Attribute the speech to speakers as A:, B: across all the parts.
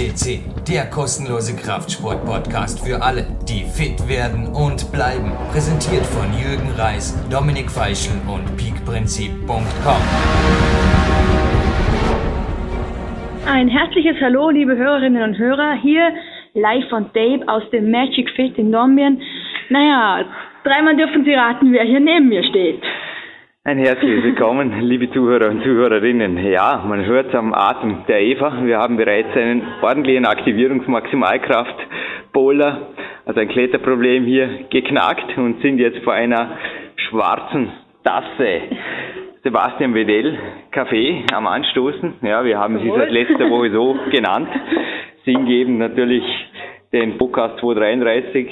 A: FCC, der kostenlose Kraftsport-Podcast für alle, die fit werden und bleiben. Präsentiert von Jürgen Reis, Dominik Feischl und peakprinzip.com.
B: Ein herzliches Hallo, liebe Hörerinnen und Hörer, hier live von Dave aus dem Magic Fit in Dornbirn. Naja, dreimal dürfen Sie raten, wer hier neben mir steht.
C: Ein herzliches Willkommen, liebe Zuhörer und Zuhörerinnen. Ja, man hört am Atem der Eva. Wir haben bereits einen ordentlichen Aktivierungsmaximalkraft-Bowler, also ein Kletterproblem hier geknackt und sind jetzt vor einer schwarzen Tasse Sebastian Wedell Kaffee am Anstoßen. Ja, wir haben sie seit letzter Woche so genannt. Singgebend natürlich den Podcast 233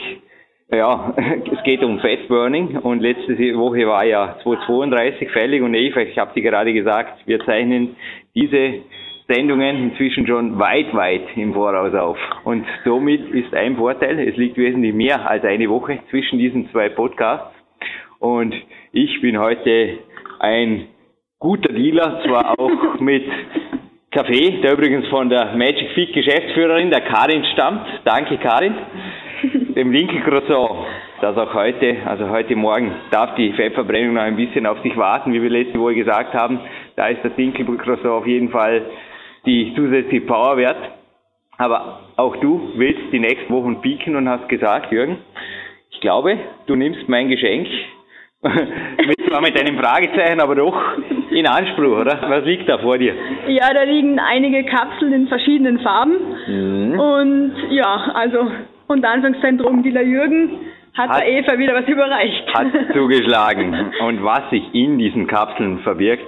C: ja, es geht um Fatburning und letzte Woche war ja 232 fällig und Eva, ich habe dir gerade gesagt, wir zeichnen diese Sendungen inzwischen schon weit, weit im Voraus auf. Und somit ist ein Vorteil, es liegt wesentlich mehr als eine Woche zwischen diesen zwei Podcasts. Und ich bin heute ein guter Dealer, zwar auch mit Kaffee, der übrigens von der Magic Feed Geschäftsführerin, der Karin stammt. Danke Karin dem Winkelcroissant, das auch heute, also heute Morgen, darf die Fettverbrennung noch ein bisschen auf sich warten, wie wir letzte Woche gesagt haben. Da ist das Winkelcroissant auf jeden Fall die zusätzliche Power wert. Aber auch du willst die nächsten Wochen pieken und hast gesagt, Jürgen, ich glaube, du nimmst mein Geschenk mit, zwar mit einem Fragezeichen, aber doch in Anspruch, oder? Was liegt da vor dir?
B: Ja, da liegen einige Kapseln in verschiedenen Farben. Mhm. Und ja, also und Anfangszentrum Dieter Jürgen hat, hat der Eva wieder was überreicht.
C: Hat zugeschlagen. Und was sich in diesen Kapseln verbirgt,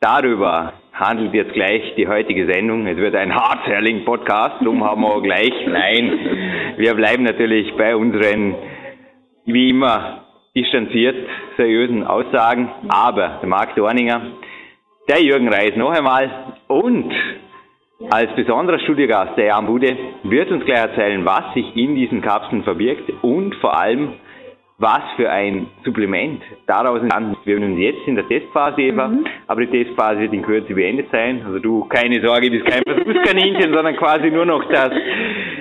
C: darüber handelt jetzt gleich die heutige Sendung. Es wird ein Hard-Selling-Podcast, darum haben wir gleich. Nein, wir bleiben natürlich bei unseren, wie immer, distanziert, seriösen Aussagen. Aber der Marc Dorninger, der Jürgen Reis noch einmal und als besonderer Studiogast der Jan Bude wird uns gleich erzählen, was sich in diesen Kapseln verbirgt und vor allem, was für ein Supplement daraus entstanden ist. Wir sind jetzt in der Testphase, Eva, mhm. aber die Testphase wird in Kürze beendet sein. Also du, keine Sorge, bist kein Versuchskaninchen, sondern quasi nur noch das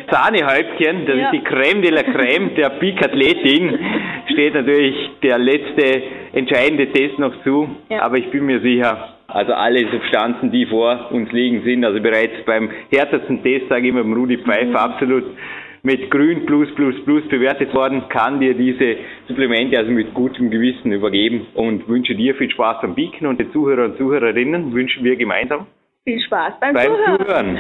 C: Sahnehäubchen, das ja. ist die Creme de la Creme der Peak Athletin. Steht natürlich der letzte entscheidende Test noch zu, ja. aber ich bin mir sicher, also alle Substanzen, die vor uns liegen, sind also bereits beim härtesten Test, sage ich immer, beim Rudi Pfeiffer, mhm. absolut mit Grün plus plus plus bewertet worden, kann dir diese Supplemente also mit gutem Gewissen übergeben und wünsche dir viel Spaß beim Biken und den Zuhörer und Zuhörerinnen wünschen wir gemeinsam
B: viel Spaß beim, beim Zuhören. Zuhören.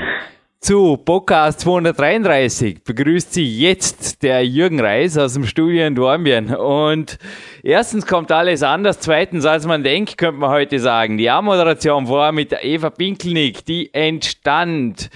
A: Zu Podcast 233 begrüßt Sie jetzt der Jürgen Reis aus dem Studio in Dornbirn. Und erstens kommt alles anders, zweitens als man denkt, könnte man heute sagen. Die Anmoderation war mit Eva Pinkelnick, die entstand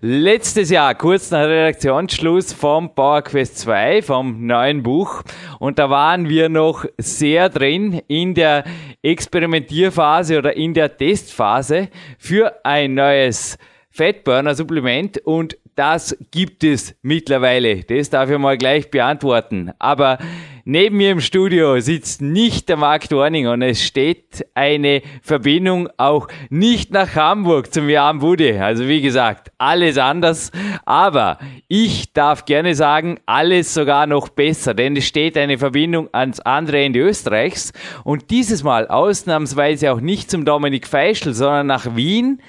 A: letztes Jahr, kurz nach Redaktionsschluss vom Power Quest 2, vom neuen Buch. Und da waren wir noch sehr drin in der Experimentierphase oder in der Testphase für ein neues Fatburner-Supplement und das gibt es mittlerweile. Das darf ich mal gleich beantworten. Aber neben mir im Studio sitzt nicht der Marc Dorning und es steht eine Verbindung auch nicht nach Hamburg zum Jan Bude. Also wie gesagt, alles anders. Aber ich darf gerne sagen, alles sogar noch besser, denn es steht eine Verbindung ans andere Ende Österreichs und dieses Mal ausnahmsweise auch nicht zum Dominik Feischl, sondern nach Wien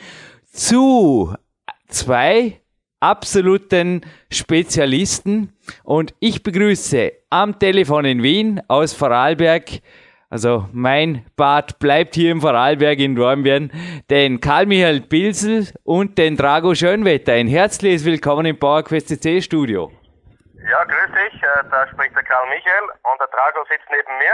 A: zu zwei absoluten Spezialisten und ich begrüße am Telefon in Wien aus Vorarlberg, also mein Bad bleibt hier im Vorarlberg in Dornbirn, den Karl-Michael Pilsel und den Drago Schönwetter. Ein herzliches Willkommen im PowerQuest CC Studio.
D: Ja, grüß dich, äh, da spricht der Karl-Michael und der Drago sitzt neben mir.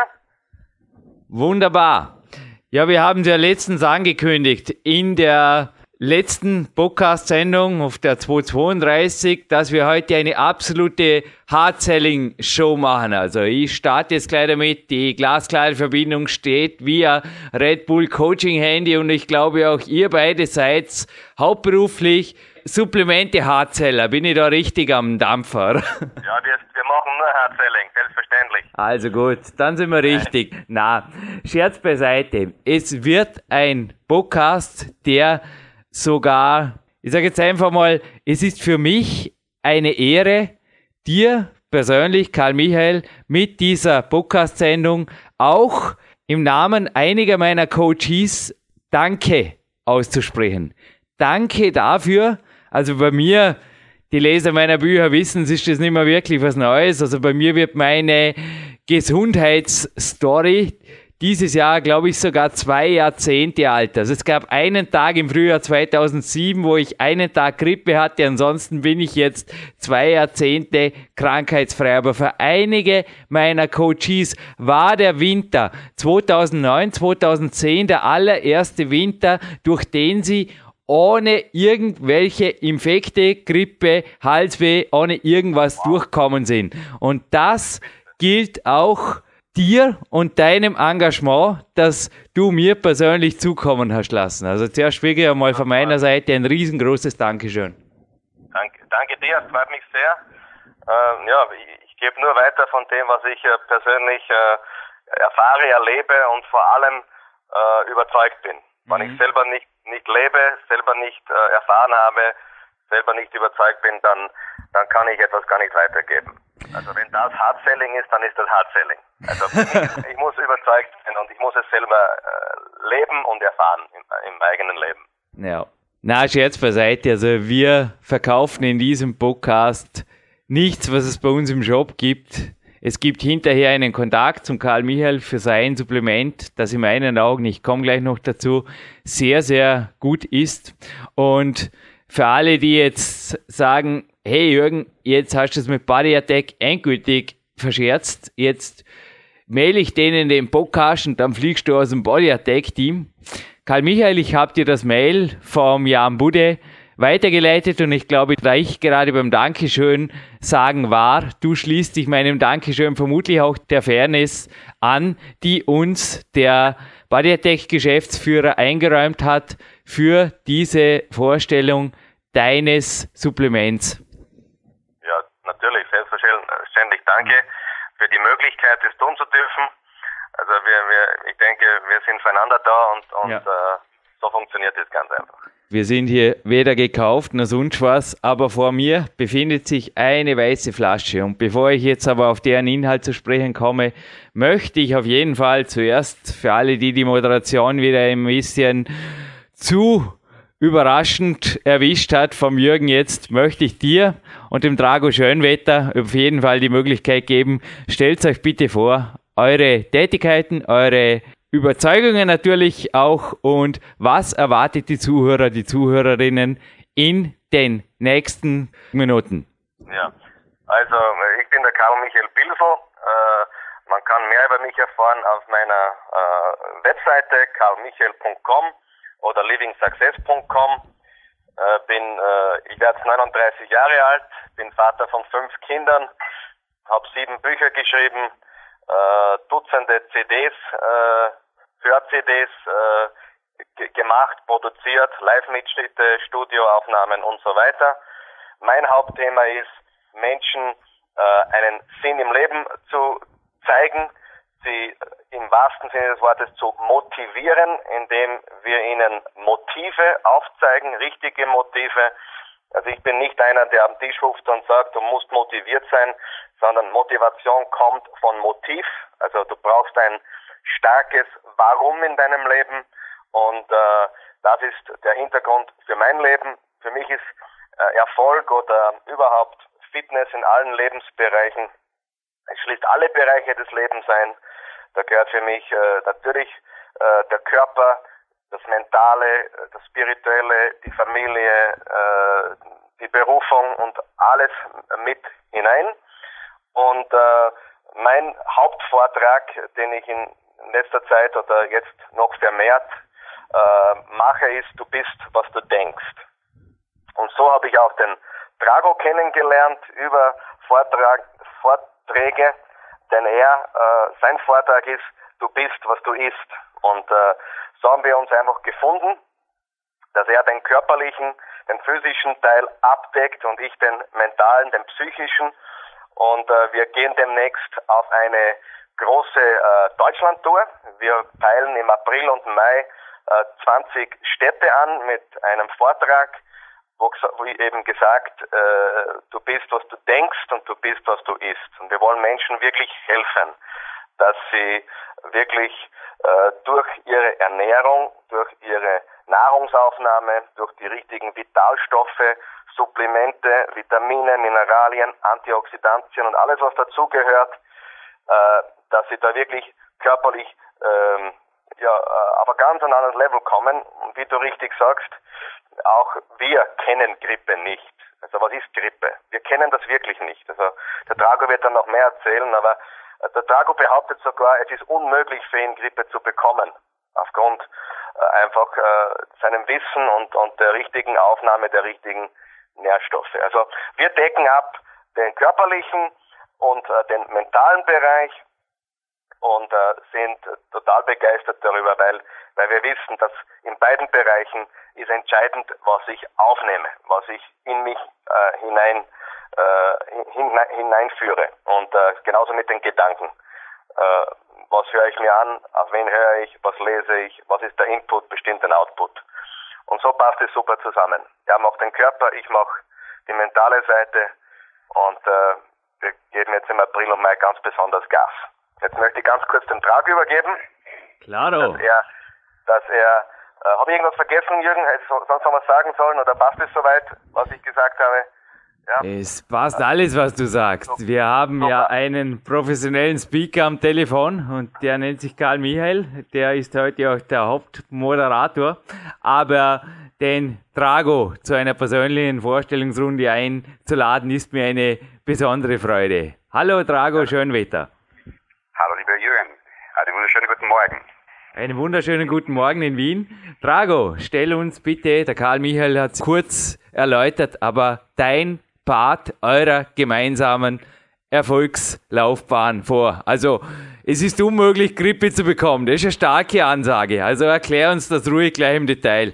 A: Wunderbar. Ja, wir haben es ja letztens angekündigt in der letzten Podcast-Sendung auf der 232, dass wir heute eine absolute Hard-Selling-Show machen. Also ich starte jetzt gleich damit, die glasklare Verbindung steht via Red Bull Coaching Handy und ich glaube auch ihr beide seid hauptberuflich Supplemente Hardseller. Bin ich da richtig am Dampfer?
D: Ja, wir, wir machen nur Hardselling, selbstverständlich.
A: Also gut, dann sind wir richtig. Na, Scherz beiseite. Es wird ein Podcast, der sogar, ich sage jetzt einfach mal,
C: es ist für mich eine Ehre, dir persönlich, Karl Michael, mit dieser Podcast-Sendung auch im Namen einiger meiner Coaches Danke auszusprechen. Danke dafür. Also bei mir, die Leser meiner Bücher wissen, es ist das nicht mehr wirklich was Neues. Also bei mir wird meine Gesundheitsstory dieses Jahr, glaube ich, sogar zwei Jahrzehnte alt. Also es gab einen Tag im Frühjahr 2007, wo ich einen Tag Grippe hatte. Ansonsten bin ich jetzt zwei Jahrzehnte krankheitsfrei. Aber für einige meiner Coaches war der Winter 2009, 2010 der allererste Winter, durch den sie ohne irgendwelche Infekte, Grippe, Halsweh, ohne irgendwas durchkommen sind. Und das gilt auch dir und deinem Engagement, das du mir persönlich zukommen hast lassen. Also zuerst wirklich einmal von meiner Seite ein riesengroßes Dankeschön.
D: Danke, danke dir, freut mich sehr. Ähm, ja, ich, ich gebe nur weiter von dem, was ich äh, persönlich äh, erfahre, erlebe und vor allem äh, überzeugt bin. Mhm. Wenn ich selber nicht, nicht lebe, selber nicht äh, erfahren habe, selber nicht überzeugt bin, dann, dann kann ich etwas gar nicht weitergeben. Also wenn das Hard-Selling ist, dann ist das Hard-Selling. Also ich, ich, muss überzeugt sein und ich muss es selber äh, leben und erfahren im, im eigenen Leben.
C: Ja. Na, Scherz beiseite. Also wir verkaufen in diesem Podcast nichts, was es bei uns im Shop gibt. Es gibt hinterher einen Kontakt zum Karl Michael für sein Supplement, das in meinen Augen, ich komme gleich noch dazu, sehr, sehr gut ist. Und für alle, die jetzt sagen, hey Jürgen, jetzt hast du es mit Body Attack endgültig verscherzt, jetzt mail ich denen den Podcast und dann fliegst du aus dem Body Attack Team. Karl Michael, ich habe dir das Mail vom Jan Bude weitergeleitet und ich glaube, da ich gerade beim Dankeschön sagen war, du schließt dich meinem Dankeschön vermutlich auch der Fairness an, die uns der Body Attack Geschäftsführer eingeräumt hat für diese Vorstellung deines Supplements
D: natürlich, selbstverständlich danke für die Möglichkeit, das tun zu dürfen. Also wir, wir ich denke, wir sind füreinander da und, und ja. äh, so funktioniert das ganz einfach.
C: Wir sind hier weder gekauft noch sonst was, aber vor mir befindet sich eine weiße Flasche. Und bevor ich jetzt aber auf deren Inhalt zu sprechen komme, möchte ich auf jeden Fall zuerst für alle, die die Moderation wieder ein bisschen zu überraschend erwischt hat vom Jürgen jetzt, möchte ich dir und dem Drago Schönwetter auf jeden Fall die Möglichkeit geben. Stellt euch bitte vor, eure Tätigkeiten, eure Überzeugungen natürlich auch und was erwartet die Zuhörer, die Zuhörerinnen in den nächsten Minuten?
D: Ja, also ich bin der Karl Michael Bilfo. Äh, man kann mehr über mich erfahren auf meiner äh, Webseite karlmichael.com oder livingsuccess.com. Äh, bin, äh, ich werde 39 Jahre alt, bin Vater von fünf Kindern, habe sieben Bücher geschrieben, äh, Dutzende CDs, äh, Hör-CDs äh, gemacht, produziert, Live-Mitschnitte, Studioaufnahmen und so weiter. Mein Hauptthema ist, Menschen äh, einen Sinn im Leben zu zeigen, sie im wahrsten Sinne des Wortes zu motivieren, indem wir ihnen Motive aufzeigen, richtige Motive. Also ich bin nicht einer, der am Tisch ruft und sagt, du musst motiviert sein, sondern Motivation kommt von Motiv. Also du brauchst ein starkes Warum in deinem Leben und äh, das ist der Hintergrund für mein Leben. Für mich ist äh, Erfolg oder überhaupt Fitness in allen Lebensbereichen, es schließt alle Bereiche des Lebens ein. Da gehört für mich äh, natürlich äh, der Körper, das Mentale, äh, das Spirituelle, die Familie, äh, die Berufung und alles mit hinein. Und äh, mein Hauptvortrag, den ich in letzter Zeit oder jetzt noch vermehrt äh, mache, ist, du bist, was du denkst. Und so habe ich auch den Drago kennengelernt über Vortrag, Vorträge denn er, äh, sein Vortrag ist, du bist, was du isst. Und äh, so haben wir uns einfach gefunden, dass er den körperlichen, den physischen Teil abdeckt und ich den mentalen, den psychischen. Und äh, wir gehen demnächst auf eine große äh, Deutschland-Tour. Wir peilen im April und Mai äh, 20 Städte an mit einem Vortrag wo, wo eben gesagt, äh, du bist, was du denkst und du bist, was du isst. Und wir wollen Menschen wirklich helfen, dass sie wirklich äh, durch ihre Ernährung, durch ihre Nahrungsaufnahme, durch die richtigen Vitalstoffe, Supplemente, Vitamine, Mineralien, Antioxidantien und alles, was dazugehört, äh, dass sie da wirklich körperlich ähm, ja, äh, auf ein ganz anderes Level kommen. Und wie du richtig sagst, auch wir kennen Grippe nicht. Also was ist Grippe? Wir kennen das wirklich nicht. Also der Drago wird dann noch mehr erzählen, aber der Drago behauptet sogar, es ist unmöglich für ihn Grippe zu bekommen. Aufgrund äh, einfach äh, seinem Wissen und, und der richtigen Aufnahme der richtigen Nährstoffe. Also wir decken ab den körperlichen und äh, den mentalen Bereich und äh, sind total begeistert darüber, weil, weil wir wissen, dass in beiden Bereichen ist entscheidend, was ich aufnehme, was ich in mich äh, hinein, äh, hineinführe. Und äh, genauso mit den Gedanken. Äh, was höre ich mir an, auf wen höre ich, was lese ich, was ist der Input, bestimmt den Output. Und so passt es super zusammen. Er macht den Körper, ich mache die mentale Seite und äh, wir geben jetzt im April und Mai ganz besonders Gas. Jetzt möchte ich ganz kurz den Trag übergeben.
C: Klaro.
D: Dass er, dass er äh, habe ich irgendwas vergessen, Jürgen? Sonst haben wir sagen sollen oder passt es soweit, was ich gesagt habe?
C: Ja. Es passt alles, was du sagst. Wir haben ja einen professionellen Speaker am Telefon und der nennt sich Karl Michael. Der ist heute auch der Hauptmoderator. Aber den Drago zu einer persönlichen Vorstellungsrunde einzuladen, ist mir eine besondere Freude. Hallo Drago, schön Wetter.
E: Hallo lieber Jürgen, einen wunderschönen guten Morgen.
C: Einen wunderschönen guten Morgen in Wien. Drago, stell uns bitte, der Karl Michael hat es kurz erläutert, aber dein Part eurer gemeinsamen Erfolgslaufbahn vor. Also, es ist unmöglich, Grippe zu bekommen. Das ist eine starke Ansage. Also erklär uns das ruhig gleich im Detail.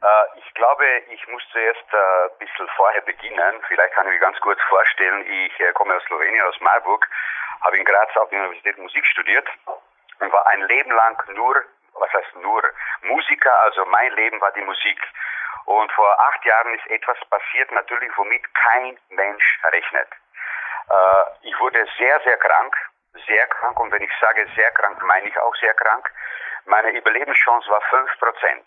E: Äh, ich glaube, ich muss zuerst äh, ein bisschen vorher beginnen. Vielleicht kann ich mich ganz kurz vorstellen. Ich äh, komme aus Slowenien, aus Marburg, habe in Graz auf der Universität Musik studiert und war ein Leben lang nur, was heißt nur, Musiker. Also mein Leben war die Musik. Und vor acht Jahren ist etwas passiert, natürlich, womit kein Mensch rechnet. Äh, ich wurde sehr, sehr krank, sehr krank. Und wenn ich sage sehr krank, meine ich auch sehr krank. Meine Überlebenschance war fünf Prozent.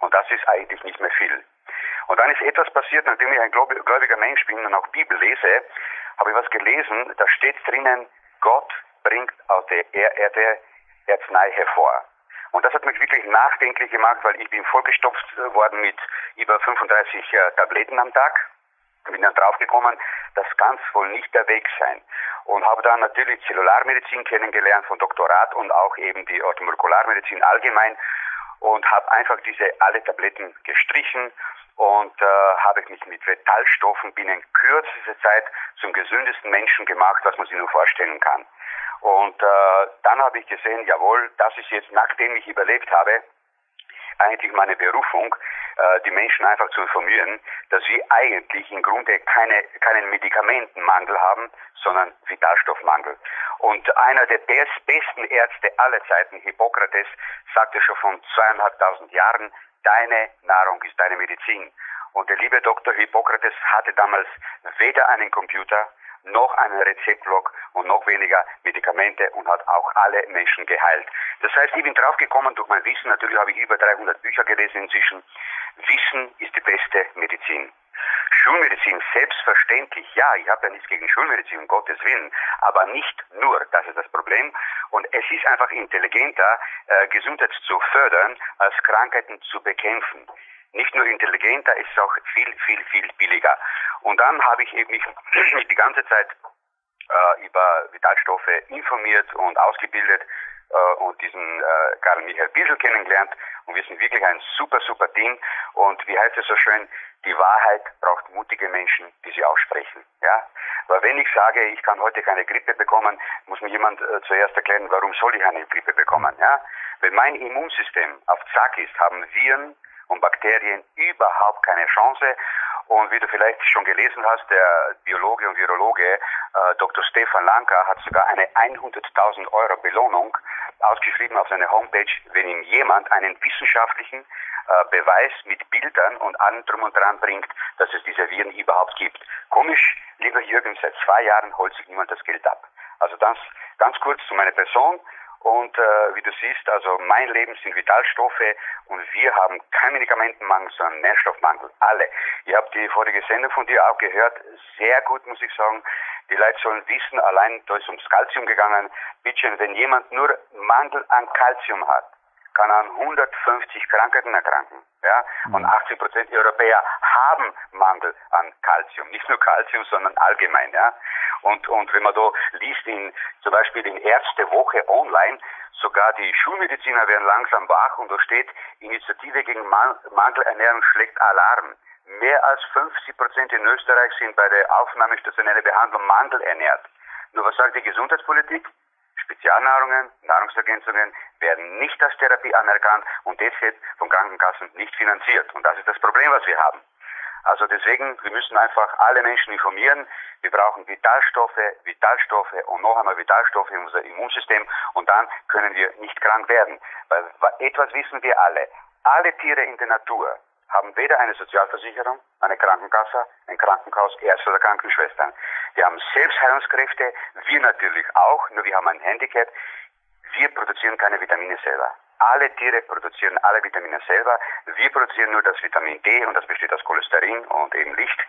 E: Und das ist eigentlich nicht mehr viel. Und dann ist etwas passiert, nachdem ich ein gläubiger Mensch bin und auch Bibel lese, habe ich was gelesen, da steht drinnen, Gott bringt aus der Erde Arznei hervor. Und das hat mich wirklich nachdenklich gemacht, weil ich bin vollgestopft worden mit über 35 äh, Tabletten am Tag. Bin dann draufgekommen, das kann wohl nicht der Weg sein. Und habe dann natürlich Zellularmedizin kennengelernt von Doktorat und auch eben die Orthomolekularmedizin allgemein und habe einfach diese alle Tabletten gestrichen und äh, habe mich mit Metallstoffen binnen kürzester Zeit zum gesündesten Menschen gemacht, was man sich nur vorstellen kann. Und äh, dann habe ich gesehen, jawohl, das ist jetzt, nachdem ich überlebt habe, eigentlich meine Berufung, äh, die Menschen einfach zu informieren, dass wir eigentlich im Grunde keine, keinen Medikamentenmangel haben, sondern Vitalstoffmangel. Und einer der besten Ärzte aller Zeiten, Hippokrates, sagte schon von zweieinhalbtausend Jahren, deine Nahrung ist deine Medizin. Und der liebe Dr. Hippokrates hatte damals weder einen Computer, noch einen Rezeptblock und noch weniger Medikamente und hat auch alle Menschen geheilt. Das heißt, ich bin draufgekommen durch mein Wissen, natürlich habe ich über 300 Bücher gelesen inzwischen, Wissen ist die beste Medizin. Schulmedizin, selbstverständlich, ja, ich habe ja nichts gegen Schulmedizin, um Gottes Willen, aber nicht nur, das ist das Problem. Und es ist einfach intelligenter, äh, Gesundheit zu fördern, als Krankheiten zu bekämpfen nicht nur intelligenter, es ist auch viel, viel, viel billiger. Und dann habe ich eben mich, die ganze Zeit äh, über Vitalstoffe informiert und ausgebildet und diesen äh, Karl Michael Biesel kennengelernt. Und wir sind wirklich ein super, super Team. Und wie heißt es so schön, die Wahrheit braucht mutige Menschen, die sie aussprechen. Ja? Weil wenn ich sage, ich kann heute keine Grippe bekommen, muss mir jemand äh, zuerst erklären, warum soll ich eine Grippe bekommen. Ja? Wenn mein Immunsystem auf Zack ist, haben Viren, und Bakterien überhaupt keine Chance. Und wie du vielleicht schon gelesen hast, der Biologe und Virologe äh, Dr. Stefan Lanka hat sogar eine 100.000 Euro Belohnung ausgeschrieben auf seiner Homepage, wenn ihm jemand einen wissenschaftlichen äh, Beweis mit Bildern und allem drum und dran bringt, dass es diese Viren überhaupt gibt. Komisch, lieber Jürgen, seit zwei Jahren holt sich niemand das Geld ab. Also das ganz kurz zu meiner Person. Und äh, wie du siehst, also mein Leben sind Vitalstoffe und wir haben keinen Medikamentenmangel, sondern Nährstoffmangel. Alle. Ihr habt die vorige Sendung von dir auch gehört. Sehr gut, muss ich sagen. Die Leute sollen wissen, allein da ist ums Kalzium gegangen. Bitte, wenn jemand nur Mangel an Kalzium hat, kann an 150 Krankheiten erkranken. Ja? Und 80 mhm. Prozent Europäer haben Mangel an Kalzium. Nicht nur Kalzium, sondern allgemein. Ja? Und, und wenn man da liest, in, zum Beispiel in Ärzte Woche online, sogar die Schulmediziner werden langsam wach und da steht, Initiative gegen Mangelernährung schlägt Alarm. Mehr als 50 Prozent in Österreich sind bei der aufnahmestationären Behandlung mangelernährt. Nur was sagt die Gesundheitspolitik? Spezialnahrungen, Nahrungsergänzungen werden nicht als Therapie anerkannt und deshalb von Krankenkassen nicht finanziert. Und das ist das Problem, was wir haben. Also deswegen, wir müssen einfach alle Menschen informieren. Wir brauchen Vitalstoffe, Vitalstoffe und noch einmal Vitalstoffe in unser Immunsystem und dann können wir nicht krank werden. Weil etwas wissen wir alle. Alle Tiere in der Natur haben weder eine Sozialversicherung, eine Krankenkasse, ein Krankenhaus, Ärzte oder Krankenschwestern. Die haben Selbstheilungskräfte, wir natürlich auch, nur wir haben ein Handicap. Wir produzieren keine Vitamine selber. Alle Tiere produzieren alle Vitamine selber. Wir produzieren nur das Vitamin D und das besteht aus Cholesterin und eben Licht.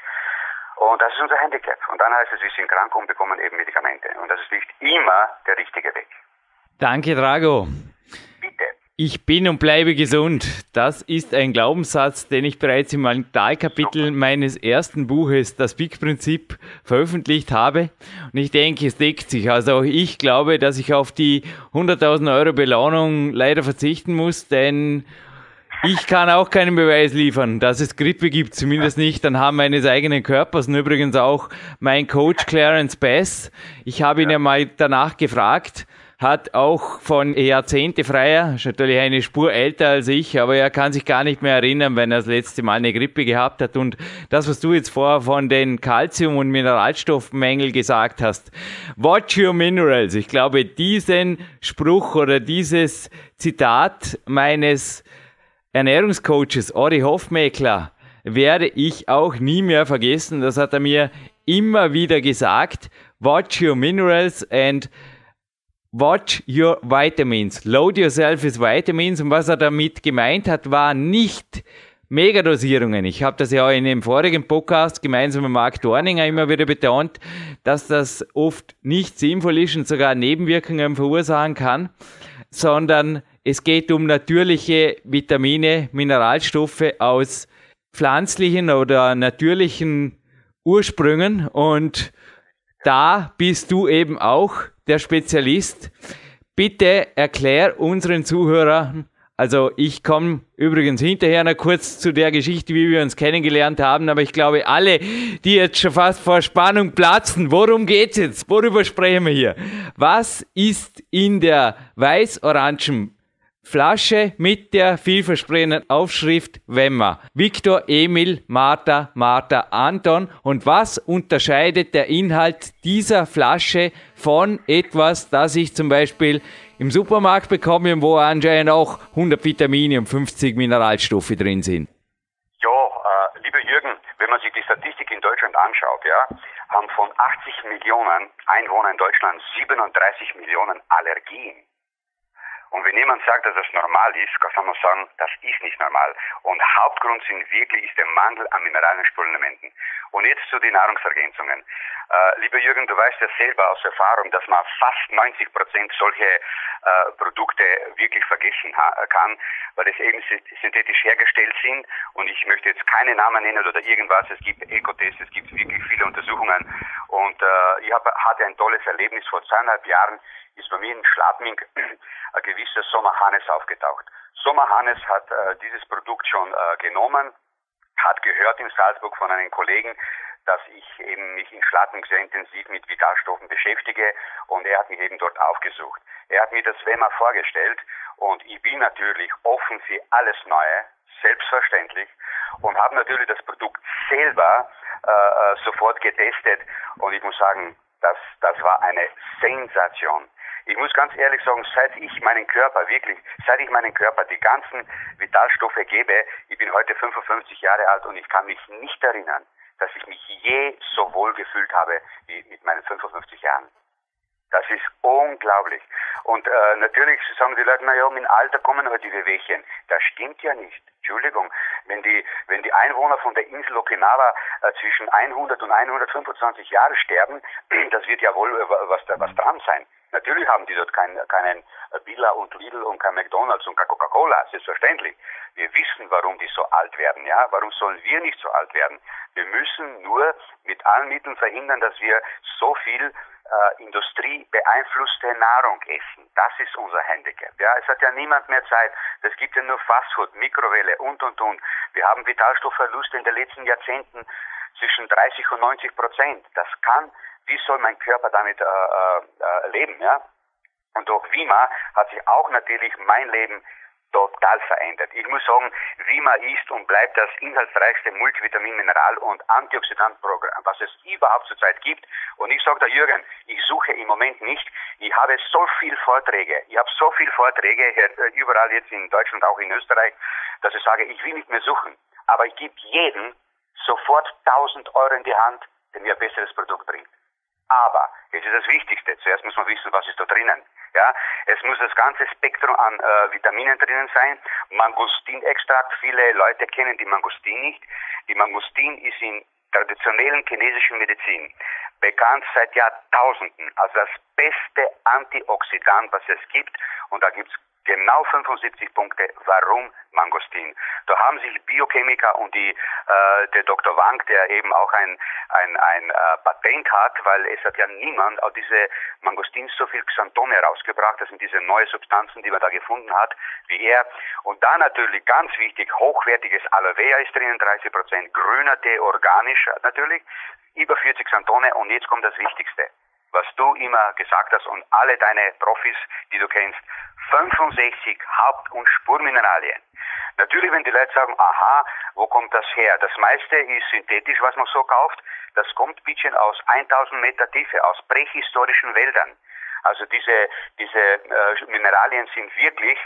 E: Und das ist unser Handicap. Und dann heißt es, wir sind krank und bekommen eben Medikamente. Und das ist nicht immer der richtige Weg.
C: Danke, Drago. Ich bin und bleibe gesund. Das ist ein Glaubenssatz, den ich bereits im Mentalkapitel meines ersten Buches, das Big-Prinzip, veröffentlicht habe. Und ich denke, es deckt sich. Also auch ich glaube, dass ich auf die 100.000 Euro Belohnung leider verzichten muss, denn ich kann auch keinen Beweis liefern, dass es Grippe gibt, zumindest nicht anhand meines eigenen Körpers. Und übrigens auch mein Coach Clarence Bass. Ich habe ihn ja mal danach gefragt hat auch von Jahrzehnte freier, ist natürlich eine Spur älter als ich, aber er kann sich gar nicht mehr erinnern, wenn er das letzte Mal eine Grippe gehabt hat. Und das, was du jetzt vorher von den Kalzium- und Mineralstoffmängeln gesagt hast, watch your minerals. Ich glaube, diesen Spruch oder dieses Zitat meines Ernährungscoaches Ori Hofmeckler werde ich auch nie mehr vergessen. Das hat er mir immer wieder gesagt. Watch your minerals and Watch your vitamins. Load yourself with vitamins. Und was er damit gemeint hat, war nicht Megadosierungen. Ich habe das ja auch in dem vorigen Podcast gemeinsam mit Mark Dorninger immer wieder betont, dass das oft nicht sinnvoll ist und sogar Nebenwirkungen verursachen kann, sondern es geht um natürliche Vitamine, Mineralstoffe aus pflanzlichen oder natürlichen Ursprüngen und da bist du eben auch der Spezialist. Bitte erklär unseren Zuhörern, also ich komme übrigens hinterher noch kurz zu der Geschichte, wie wir uns kennengelernt haben, aber ich glaube, alle, die jetzt schon fast vor Spannung platzen, worum geht's jetzt? Worüber sprechen wir hier? Was ist in der weiß-orangen Flasche mit der vielversprechenden Aufschrift Wemmer. Viktor, Emil, Martha, Martha, Anton. Und was unterscheidet der Inhalt dieser Flasche von etwas, das ich zum Beispiel im Supermarkt bekomme, wo anscheinend auch 100 Vitamine und 50 Mineralstoffe drin sind?
E: Ja, äh, lieber Jürgen, wenn man sich die Statistik in Deutschland anschaut, ja, haben von 80 Millionen Einwohnern in Deutschland 37 Millionen Allergien. Und wenn jemand sagt, dass das normal ist, kann man sagen, das ist nicht normal. Und Hauptgrund sind wirklich ist der Mangel an mineralischen Spurenelementen. Und jetzt zu den Nahrungsergänzungen. Äh, lieber Jürgen, du weißt ja selber aus Erfahrung, dass man fast 90 Prozent solche äh, Produkte wirklich vergessen kann, weil es eben synthetisch hergestellt sind. Und ich möchte jetzt keine Namen nennen oder irgendwas. Es gibt Ecotests, es gibt wirklich viele Untersuchungen. Und äh, ich hab, hatte ein tolles Erlebnis vor zweieinhalb Jahren ist bei mir in Schladming ein gewisser Sommerhannes aufgetaucht. Sommerhannes hat äh, dieses Produkt schon äh, genommen, hat gehört in Salzburg von einem Kollegen, dass ich eben mich in Schladming sehr intensiv mit Vitalstoffen beschäftige und er hat mich eben dort aufgesucht. Er hat mir das Wemmer vorgestellt und ich bin natürlich offen für alles Neue, selbstverständlich, und habe natürlich das Produkt selber äh, äh, sofort getestet und ich muss sagen, das, das war eine Sensation. Ich muss ganz ehrlich sagen, seit ich meinen Körper, wirklich, seit ich meinen Körper die ganzen Vitalstoffe gebe, ich bin heute 55 Jahre alt und ich kann mich nicht erinnern, dass ich mich je so wohl gefühlt habe wie mit meinen 55 Jahren. Das ist unglaublich. Und äh, natürlich sagen die Leute, naja, mit Alter kommen halt die Wehwehchen. Das stimmt ja nicht. Entschuldigung. Wenn die, wenn die Einwohner von der Insel Okinawa äh, zwischen 100 und 125 Jahre sterben, das wird ja wohl äh, was, was dran sein. Natürlich haben die dort keinen, keinen Billa und Lidl und kein McDonalds und kein Coca-Cola, selbstverständlich. Wir wissen, warum die so alt werden, ja. Warum sollen wir nicht so alt werden? Wir müssen nur mit allen Mitteln verhindern, dass wir so viel äh, Industrie beeinflusste Nahrung essen. Das ist unser Handicap. Ja, es hat ja niemand mehr Zeit. Es gibt ja nur Fastfood, Mikrowelle und und und. Wir haben Vitalstoffverluste in den letzten Jahrzehnten zwischen 30 und 90 Prozent. Das kann, wie soll mein Körper damit äh, äh, äh leben? Ja? Und durch Wima hat sich auch natürlich mein Leben total verändert. Ich muss sagen, Wima ist und bleibt das inhaltsreichste Multivitamin, Mineral und Antioxidantprogramm, was es überhaupt zurzeit gibt. Und ich sage da Jürgen, ich suche im Moment nicht. Ich habe so viel Vorträge. Ich habe so viel Vorträge äh, überall jetzt in Deutschland, auch in Österreich, dass ich sage, ich will nicht mehr suchen. Aber ich gebe jedem sofort 1000 Euro in die Hand, der mir ein besseres Produkt bringt. Aber, jetzt ist das Wichtigste, zuerst muss man wissen, was ist da drinnen. Ja, es muss das ganze Spektrum an äh, Vitaminen drinnen sein. Mangostinextrakt, viele Leute kennen die Mangostin nicht. Die Mangostin ist in traditionellen chinesischen Medizin bekannt seit Jahrtausenden als das beste Antioxidant, was es gibt. Und da gibt es genau 75 Punkte, warum Mangostin. Da haben sich Biochemiker und die, äh, der Dr. Wang, der eben auch ein, ein, ein äh, Patent hat, weil es hat ja niemand auf diese Mangostin so viel Xanthone herausgebracht, das sind diese neue Substanzen, die man da gefunden hat, wie er. Und da natürlich ganz wichtig, hochwertiges Aloe Vera ist drinnen, 30 Prozent, grüner Tee, organisch natürlich, über 40 Xanthone und jetzt kommt das Wichtigste was du immer gesagt hast und alle deine Profis, die du kennst, 65 Haupt- und Spurmineralien. Natürlich, wenn die Leute sagen, aha, wo kommt das her? Das meiste ist synthetisch, was man so kauft. Das kommt ein bisschen aus 1000 Meter Tiefe, aus prähistorischen Wäldern. Also diese, diese äh, Mineralien sind wirklich,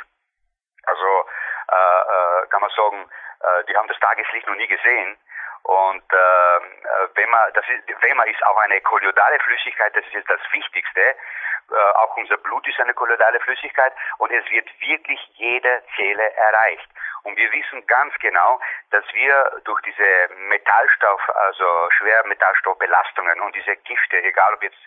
E: also äh, äh, kann man sagen, äh, die haben das Tageslicht noch nie gesehen. Und äh, äh, wenn man, das ist, Wema ist auch eine kolloidale Flüssigkeit, das ist jetzt das Wichtigste. Äh, auch unser Blut ist eine kolloidale Flüssigkeit und es wird wirklich jede Zelle erreicht. Und wir wissen ganz genau, dass wir durch diese Metallstoff, also Schwermetallstoffbelastungen und diese Gifte, egal ob jetzt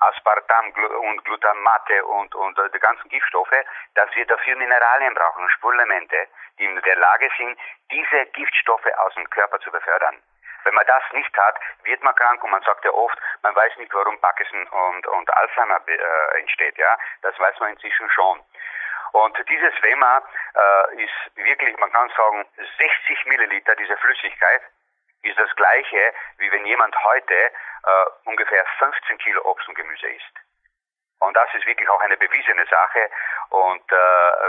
E: Aspartam und Glutamate und, und äh, die ganzen Giftstoffe, dass wir dafür Mineralien brauchen, Spurenelemente, die in der Lage sind, diese Giftstoffe aus dem Körper zu befördern. Wenn man das nicht hat, wird man krank und man sagt ja oft, man weiß nicht, warum Parkinson und, und Alzheimer äh, entsteht. Ja, das weiß man inzwischen schon. Und dieses Wema äh, ist wirklich, man kann sagen, 60 Milliliter dieser Flüssigkeit ist das gleiche, wie wenn jemand heute äh, ungefähr 15 Kilo Obst und Gemüse isst. Und das ist wirklich auch eine bewiesene Sache. Und äh,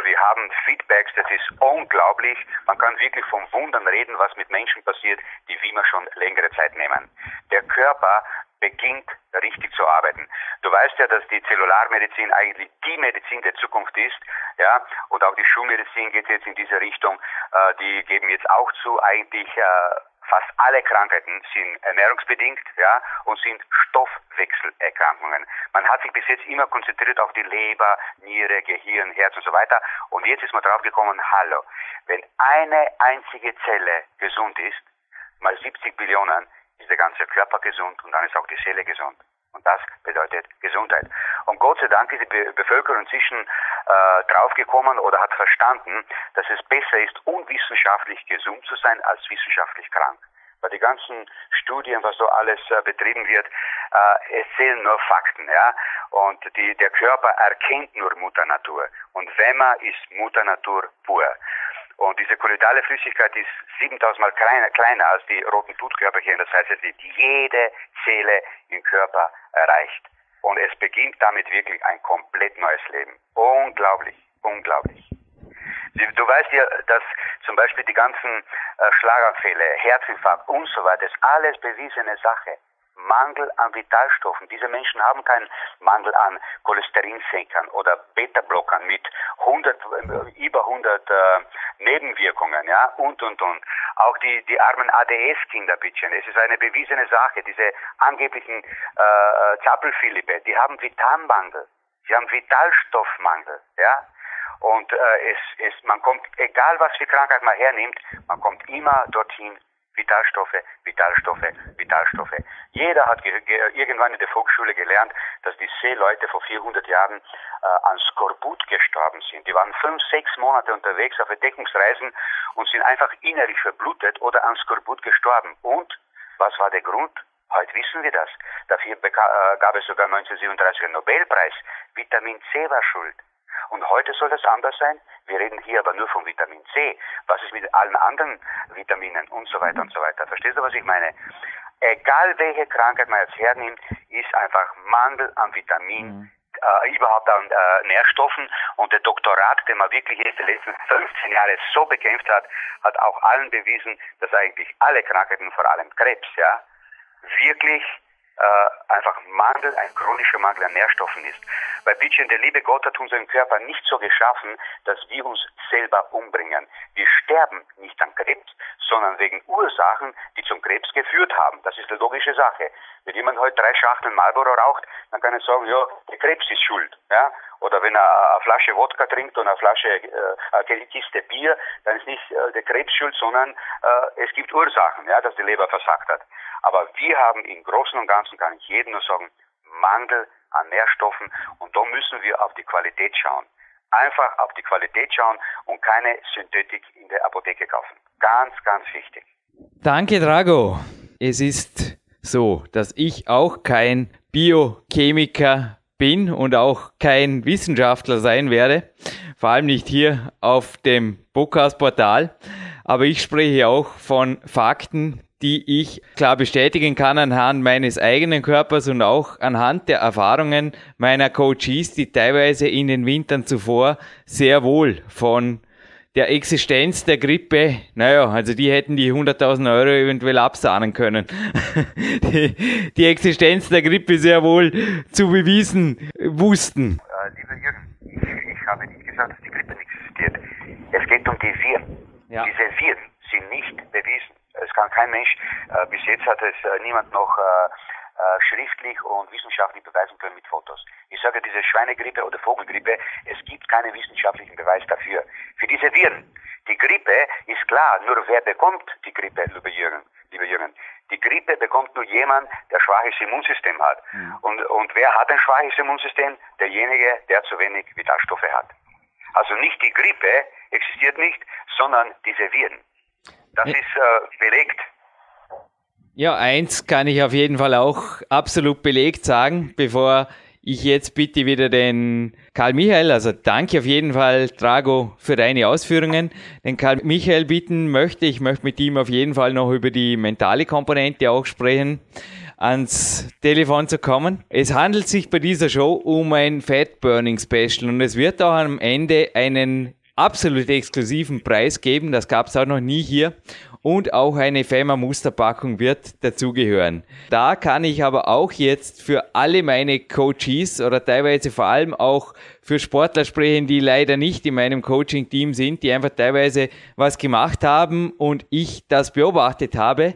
E: wir haben Feedbacks, das ist unglaublich. Man kann wirklich vom Wundern reden, was mit Menschen passiert, die wie man schon längere Zeit nehmen. Der Körper beginnt richtig zu arbeiten. Du weißt ja, dass die Zellularmedizin eigentlich die Medizin der Zukunft ist, ja, und auch die Schulmedizin geht jetzt in diese Richtung. Äh, die geben jetzt auch zu, eigentlich äh, fast alle Krankheiten sind ernährungsbedingt, ja, und sind Stoffwechselerkrankungen. Man hat sich bis jetzt immer konzentriert auf die Leber, Niere, Gehirn, Herz und so weiter. Und jetzt ist man drauf gekommen, hallo, wenn eine einzige Zelle gesund ist, mal 70 Billionen, ist der ganze Körper gesund und dann ist auch die Seele gesund. Und das bedeutet Gesundheit. Und Gott sei Dank ist die Be Bevölkerung inzwischen äh, draufgekommen oder hat verstanden, dass es besser ist, unwissenschaftlich gesund zu sein, als wissenschaftlich krank. Weil die ganzen Studien, was so alles äh, betrieben wird, äh, erzählen nur Fakten, ja. Und die, der Körper erkennt nur Mutter Natur. Und Wemmer ist Mutter Natur pur. Und diese kolloidale Flüssigkeit ist 7000 Mal kleiner, kleiner als die roten Blutkörperchen. Das heißt, es wird jede Zelle im Körper erreicht. Und es beginnt damit wirklich ein komplett neues Leben. Unglaublich, unglaublich. Du weißt ja, dass zum Beispiel die ganzen äh, Schlaganfälle, Herzinfarkt und so weiter, ist alles bewiesene Sache. Mangel an Vitalstoffen. Diese Menschen haben keinen Mangel an Cholesterinsenkern oder Beta-Blockern mit 100, äh, über 100 äh, Nebenwirkungen, ja, und, und, und. Auch die, die armen ADS-Kinder, bittchen. Es ist eine bewiesene Sache. Diese angeblichen äh, Zappelphilippe, die haben Vitalmangel. Sie haben Vitalstoffmangel, ja. Und äh, es, es, man kommt, egal was für Krankheit man hernimmt, man kommt immer dorthin, Vitalstoffe, Vitalstoffe, Vitalstoffe. Jeder hat irgendwann in der Volksschule gelernt, dass die Seeleute vor 400 Jahren äh, an Skorbut gestorben sind. Die waren fünf, sechs Monate unterwegs auf Entdeckungsreisen und sind einfach innerlich verblutet oder an Skorbut gestorben. Und was war der Grund? Heute wissen wir das. Dafür äh, gab es sogar 1937 einen Nobelpreis. Vitamin C war schuld. Und heute soll das anders sein. Wir reden hier aber nur von Vitamin C. Was ist mit allen anderen Vitaminen und so weiter und so weiter? Verstehst du, was ich meine? Egal welche Krankheit man jetzt hernimmt, ist einfach Mangel an Vitamin, mhm. äh, überhaupt an äh, Nährstoffen. Und der Doktorat, den man wirklich jetzt die letzten 15 Jahre so bekämpft hat, hat auch allen bewiesen, dass eigentlich alle Krankheiten, vor allem Krebs, ja, wirklich äh, einfach Mangel, ein chronischer Mangel an Nährstoffen ist. Weil bitte, der liebe Gott hat unseren Körper nicht so geschaffen, dass wir uns selber umbringen. Wir sterben nicht an Krebs, sondern wegen Ursachen, die zum Krebs geführt haben. Das ist eine logische Sache. Wenn jemand heute drei Schachteln Marlboro raucht, dann kann er sagen, ja, der Krebs ist schuld. Ja? Oder wenn er eine Flasche Wodka trinkt und eine Flasche, äh, eine Kiste Bier, dann ist nicht äh, der Krebs schuld, sondern äh, es gibt Ursachen, ja, dass die Leber versagt hat. Aber wir haben im Großen und Ganzen, kann ich jedem nur sagen, Mangel an Nährstoffen und da müssen wir auf die Qualität schauen. Einfach auf die Qualität schauen und keine Synthetik in der Apotheke kaufen. Ganz, ganz wichtig.
C: Danke, Drago. Es ist so, dass ich auch kein Biochemiker bin und auch kein Wissenschaftler sein werde, vor allem nicht hier auf dem Podcast-Portal, aber ich spreche auch von Fakten, die ich klar bestätigen kann anhand meines eigenen Körpers und auch anhand der Erfahrungen meiner Coaches, die teilweise in den Wintern zuvor sehr wohl von der Existenz der Grippe, naja, also die hätten die 100.000 Euro eventuell absahnen können. die, die, Existenz der Grippe sehr wohl zu bewiesen wussten.
E: Äh, lieber Jürgen, ich, ich, habe nicht gesagt, dass die Grippe nicht existiert. Es geht um die Viren. Ja. Diese Viren sind nicht bewiesen. Es kann kein Mensch, äh, bis jetzt hat es äh, niemand noch äh, äh, schriftlich und wissenschaftlich beweisen können mit Fotos. Ich sage diese Schweinegrippe oder Vogelgrippe, es gibt keinen wissenschaftlichen Beweis dafür. Für diese Viren. Die Grippe ist klar, nur wer bekommt die Grippe, lieber Jürgen? Lieber Jürgen? Die Grippe bekommt nur jemand, der schwaches Immunsystem hat. Mhm. Und, und wer hat ein schwaches Immunsystem? Derjenige, der zu wenig Vitalstoffe hat. Also nicht die Grippe existiert nicht, sondern diese Viren. Das ist äh, belegt.
C: Ja, eins kann ich auf jeden Fall auch absolut belegt sagen, bevor ich jetzt bitte wieder den Karl Michael, also danke auf jeden Fall, Drago, für deine Ausführungen. Den Karl Michael bitten möchte, ich möchte mit ihm auf jeden Fall noch über die mentale Komponente auch sprechen, ans Telefon zu kommen. Es handelt sich bei dieser Show um ein Fat Burning Special und es wird auch am Ende einen absolut exklusiven Preis geben. Das gab es auch noch nie hier. Und auch eine FEMA Musterpackung wird dazugehören. Da kann ich aber auch jetzt für alle meine Coaches oder teilweise vor allem auch für Sportler sprechen, die leider nicht in meinem Coaching-Team sind, die einfach teilweise was gemacht haben und ich das beobachtet habe.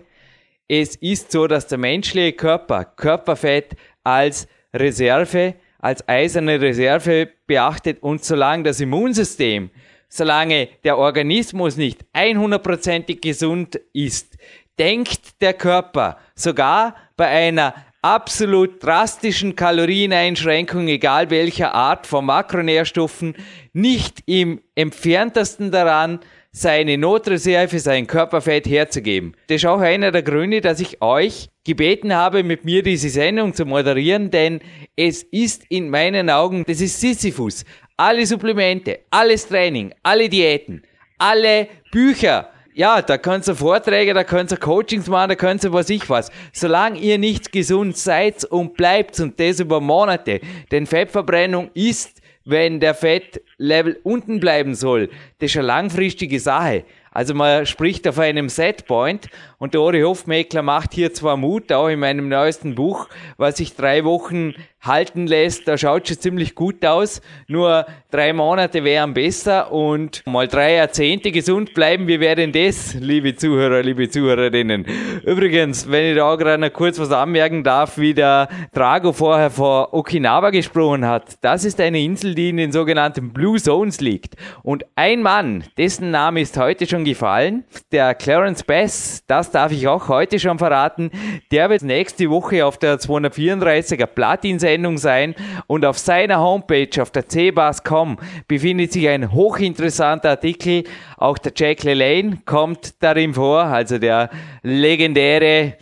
C: Es ist so, dass der menschliche Körper Körperfett als Reserve, als eiserne Reserve beachtet und solange das Immunsystem solange der Organismus nicht 100%ig gesund ist, denkt der Körper sogar bei einer absolut drastischen Kalorieneinschränkung, egal welcher Art von Makronährstoffen, nicht im entferntesten daran, seine Notreserve, sein Körperfett herzugeben. Das ist auch einer der Gründe, dass ich euch gebeten habe, mit mir diese Sendung zu moderieren, denn es ist in meinen Augen, das ist Sisyphus alle Supplemente, alles Training, alle Diäten, alle Bücher. Ja, da könnt ihr Vorträge, da könnt ihr Coachings machen, da könnt ihr was ich was. Solange ihr nicht gesund seid und bleibt und das über Monate, denn Fettverbrennung ist, wenn der Fettlevel unten bleiben soll, das ist eine langfristige Sache. Also man spricht auf einem Setpoint und der Ori Hofmeckler macht hier zwar Mut, auch in meinem neuesten Buch, was sich drei Wochen halten lässt. Da schaut schon ziemlich gut aus. Nur drei Monate wären besser und mal drei Jahrzehnte gesund bleiben. Wie wäre denn das, liebe Zuhörer, liebe Zuhörerinnen? Übrigens, wenn ich da gerade noch kurz was anmerken darf, wie der Drago vorher vor Okinawa gesprochen hat. Das ist eine Insel, die in den sogenannten Blue Zones liegt. Und ein Mann, dessen Name ist heute schon gefallen, der Clarence Bass, das darf ich auch heute schon verraten, der wird nächste Woche auf der 234er Platin Sendung sein und auf seiner Homepage auf der cbas.com befindet sich ein hochinteressanter Artikel. Auch der Jack LaLanne kommt darin vor, also der legendäre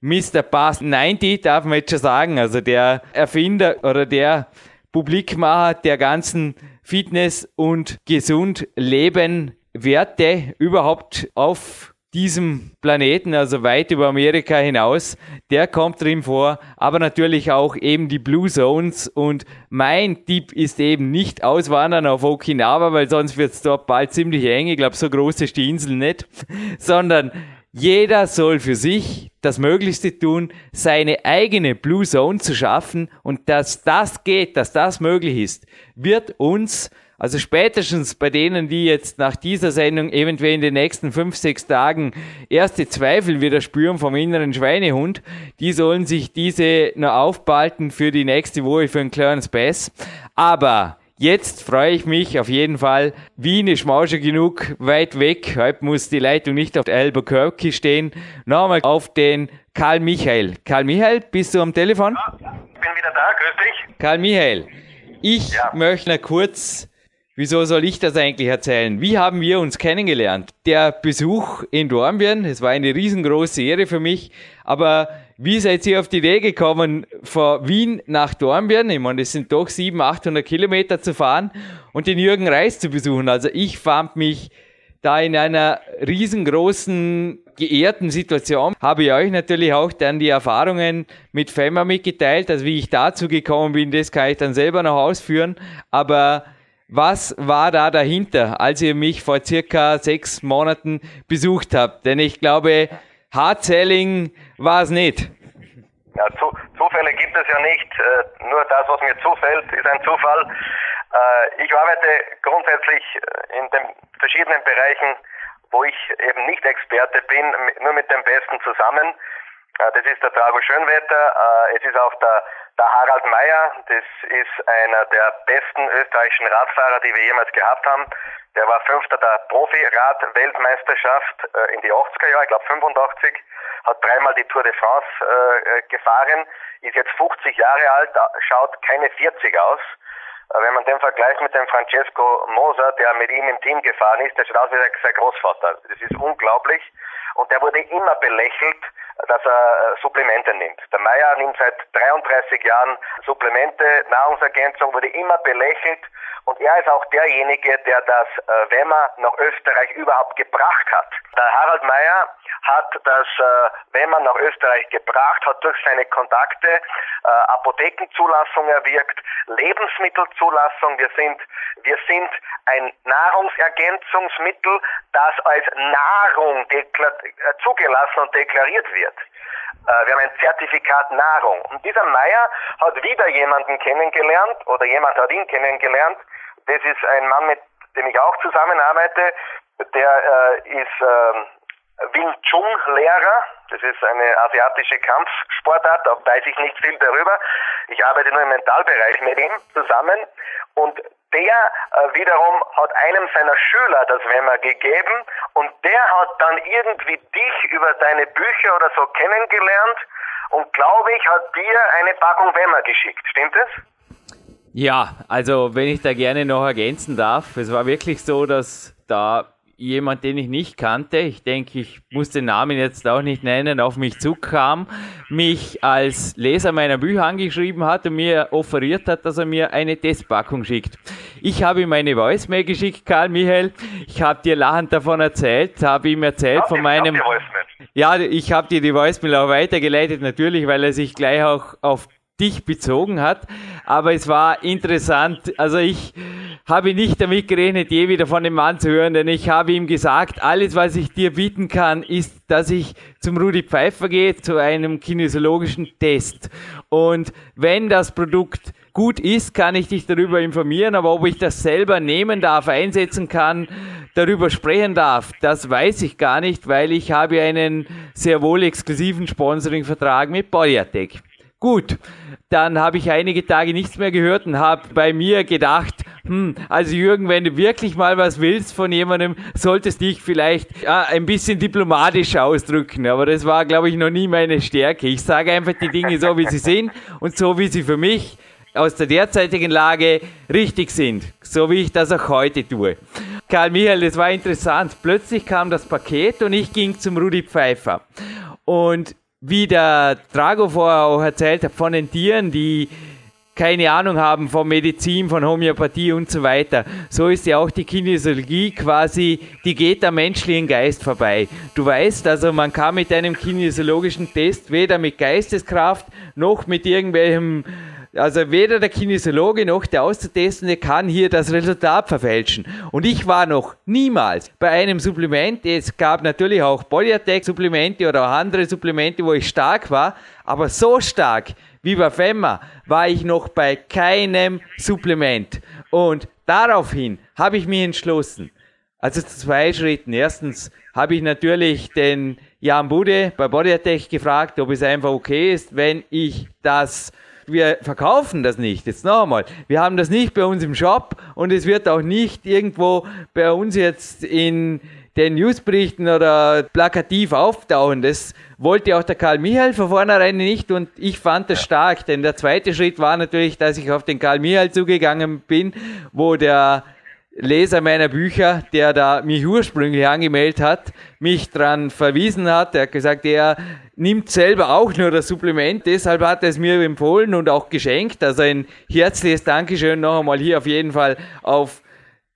C: Mr. Bass 90, darf man jetzt schon sagen, also der Erfinder oder der Publikmacher der ganzen Fitness- und gesund Leben Werte überhaupt auf diesem Planeten, also weit über Amerika hinaus, der kommt drin vor, aber natürlich auch eben die Blue Zones. Und mein Tipp ist eben nicht auswandern auf Okinawa, weil sonst wird es dort bald ziemlich eng, ich glaube so groß ist die Insel nicht, sondern jeder soll für sich das Möglichste tun, seine eigene Blue Zone zu schaffen. Und dass das geht, dass das möglich ist, wird uns also spätestens bei denen, die jetzt nach dieser Sendung eventuell in den nächsten fünf, sechs Tagen erste Zweifel wieder spüren vom inneren Schweinehund, die sollen sich diese noch aufbalten für die nächste Woche für einen kleinen Spaß. Aber Jetzt freue ich mich auf jeden Fall. Wien ist Mausche genug weit weg. Heute muss die Leitung nicht auf Albuquerque stehen. Nochmal auf den Karl Michael. Karl Michael, bist du am Telefon?
D: Ja, ich bin wieder da. Grüß dich.
C: Karl Michael, ich ja. möchte kurz Wieso soll ich das eigentlich erzählen? Wie haben wir uns kennengelernt? Der Besuch in Dornbirn, es war eine riesengroße Ehre für mich, aber wie seid ihr auf die Idee gekommen, von Wien nach Dornbirn? Ich meine, es sind doch 700, 800 Kilometer zu fahren und den Jürgen Reis zu besuchen. Also ich fand mich da in einer riesengroßen, geehrten Situation. Habe ich euch natürlich auch dann die Erfahrungen mit FEMA mitgeteilt. Also wie ich dazu gekommen bin, das kann ich dann selber noch ausführen. Aber was war da dahinter, als ihr mich vor circa sechs Monaten besucht habt? Denn ich glaube, Hardselling war es nicht.
D: Ja, zu, Zufälle gibt es ja nicht. Äh, nur das, was mir zufällt, ist ein Zufall. Äh, ich arbeite grundsätzlich äh, in den verschiedenen Bereichen, wo ich eben nicht Experte bin, nur mit dem Besten zusammen. Äh, das ist der Trago Schönwetter. Äh, es ist auch der der Harald Meyer, das ist einer der besten österreichischen Radfahrer, die wir jemals gehabt haben. Der war Fünfter der Profi-Rad-Weltmeisterschaft äh, in die 80er Jahre, ich glaube 85, hat dreimal die Tour de France gefahren, ist jetzt 50 Jahre alt, schaut keine 40 aus. Wenn man den vergleicht mit dem Francesco Moser, der mit ihm im Team gefahren ist, der schaut aus wie sein Großvater. Das ist unglaublich. Und der wurde immer belächelt, dass er äh, Supplemente nimmt. Der Meier nimmt seit 33 Jahren Supplemente, Nahrungsergänzung, wurde immer belächelt und er ist auch derjenige, der das äh, Wemmer nach Österreich überhaupt gebracht hat. Der Harald Meier hat das äh, Wemmer nach Österreich gebracht, hat durch seine Kontakte äh, Apothekenzulassung erwirkt, Lebensmittelzulassung. Wir sind, wir sind ein Nahrungsergänzungsmittel, das als Nahrung äh, zugelassen und deklariert wird. Äh, wir haben ein Zertifikat Nahrung. Und dieser Meier hat wieder jemanden kennengelernt oder jemand hat ihn kennengelernt. Das ist ein Mann, mit dem ich auch zusammenarbeite. Der äh, ist äh, Wing Chun Lehrer. Das ist eine asiatische Kampfsportart. Da weiß ich nicht viel darüber. Ich arbeite nur im Mentalbereich mit ihm zusammen. Und der äh, wiederum hat einem seiner Schüler das Wemmer gegeben und der hat dann irgendwie dich über deine Bücher oder so kennengelernt und glaube ich, hat dir eine Packung Wemmer geschickt. Stimmt es?
C: Ja, also wenn ich da gerne noch ergänzen darf, es war wirklich so, dass da jemand, den ich nicht kannte, ich denke, ich muss den Namen jetzt auch nicht nennen, auf mich zukam, mich als Leser meiner Bücher angeschrieben hat und mir offeriert hat, dass er mir eine Testpackung schickt. Ich habe ihm eine Voicemail geschickt, Karl Michael. Ich habe dir lachend davon erzählt, habe ihm erzählt von meinem... Ja, ich habe dir die Voicemail auch weitergeleitet, natürlich, weil er sich gleich auch auf dich bezogen hat. Aber es war interessant. Also ich habe nicht damit gerechnet, je wieder von dem Mann zu hören, denn ich habe ihm gesagt, alles, was ich dir bieten kann, ist, dass ich zum Rudi Pfeiffer gehe, zu einem kinesiologischen Test. Und wenn das Produkt gut ist, kann ich dich darüber informieren, aber ob ich das selber nehmen darf, einsetzen kann, darüber sprechen darf, das weiß ich gar nicht, weil ich habe einen sehr wohl exklusiven Sponsoring-Vertrag mit Polyatec. Gut, dann habe ich einige Tage nichts mehr gehört und habe bei mir gedacht, hm, also Jürgen, wenn du wirklich mal was willst von jemandem, solltest dich vielleicht ja, ein bisschen diplomatisch ausdrücken. Aber das war, glaube ich, noch nie meine Stärke. Ich sage einfach die Dinge so, wie sie sind und so, wie sie für mich aus der derzeitigen Lage richtig sind. So wie ich das auch heute tue. Karl Michael, das war interessant. Plötzlich kam das Paket und ich ging zum Rudi Pfeiffer. Und wie der Drago vorher auch erzählt hat, von den Tieren, die keine Ahnung haben von Medizin, von Homöopathie und so weiter. So ist ja auch die Kinesiologie quasi, die geht am menschlichen Geist vorbei. Du weißt also, man kann mit einem kinesiologischen Test weder mit Geisteskraft noch mit irgendwelchem also weder der Kinesiologe noch der Auszutestende kann hier das Resultat verfälschen. Und ich war noch niemals bei einem Supplement, es gab natürlich auch Polyatec-Supplemente oder auch andere Supplemente, wo ich stark war, aber so stark wie bei FEMA war ich noch bei keinem Supplement. Und daraufhin habe ich mich entschlossen, also zwei Schritten. Erstens habe ich natürlich den Jan Bude bei Bodyatech gefragt, ob es einfach okay ist, wenn ich das wir verkaufen das nicht. Jetzt noch einmal. Wir haben das nicht bei uns im Shop und es wird auch nicht irgendwo bei uns jetzt in den Newsberichten oder plakativ auftauchen. Das wollte auch der Karl Michael von vornherein nicht und ich fand das stark, denn der zweite Schritt war natürlich, dass ich auf den Karl Michael zugegangen bin, wo der Leser meiner Bücher, der da mich ursprünglich angemeldet hat, mich dran verwiesen hat. Er hat gesagt, er nimmt selber auch nur das Supplement, deshalb hat er es mir empfohlen und auch geschenkt. Also ein herzliches Dankeschön noch einmal hier auf jeden Fall auf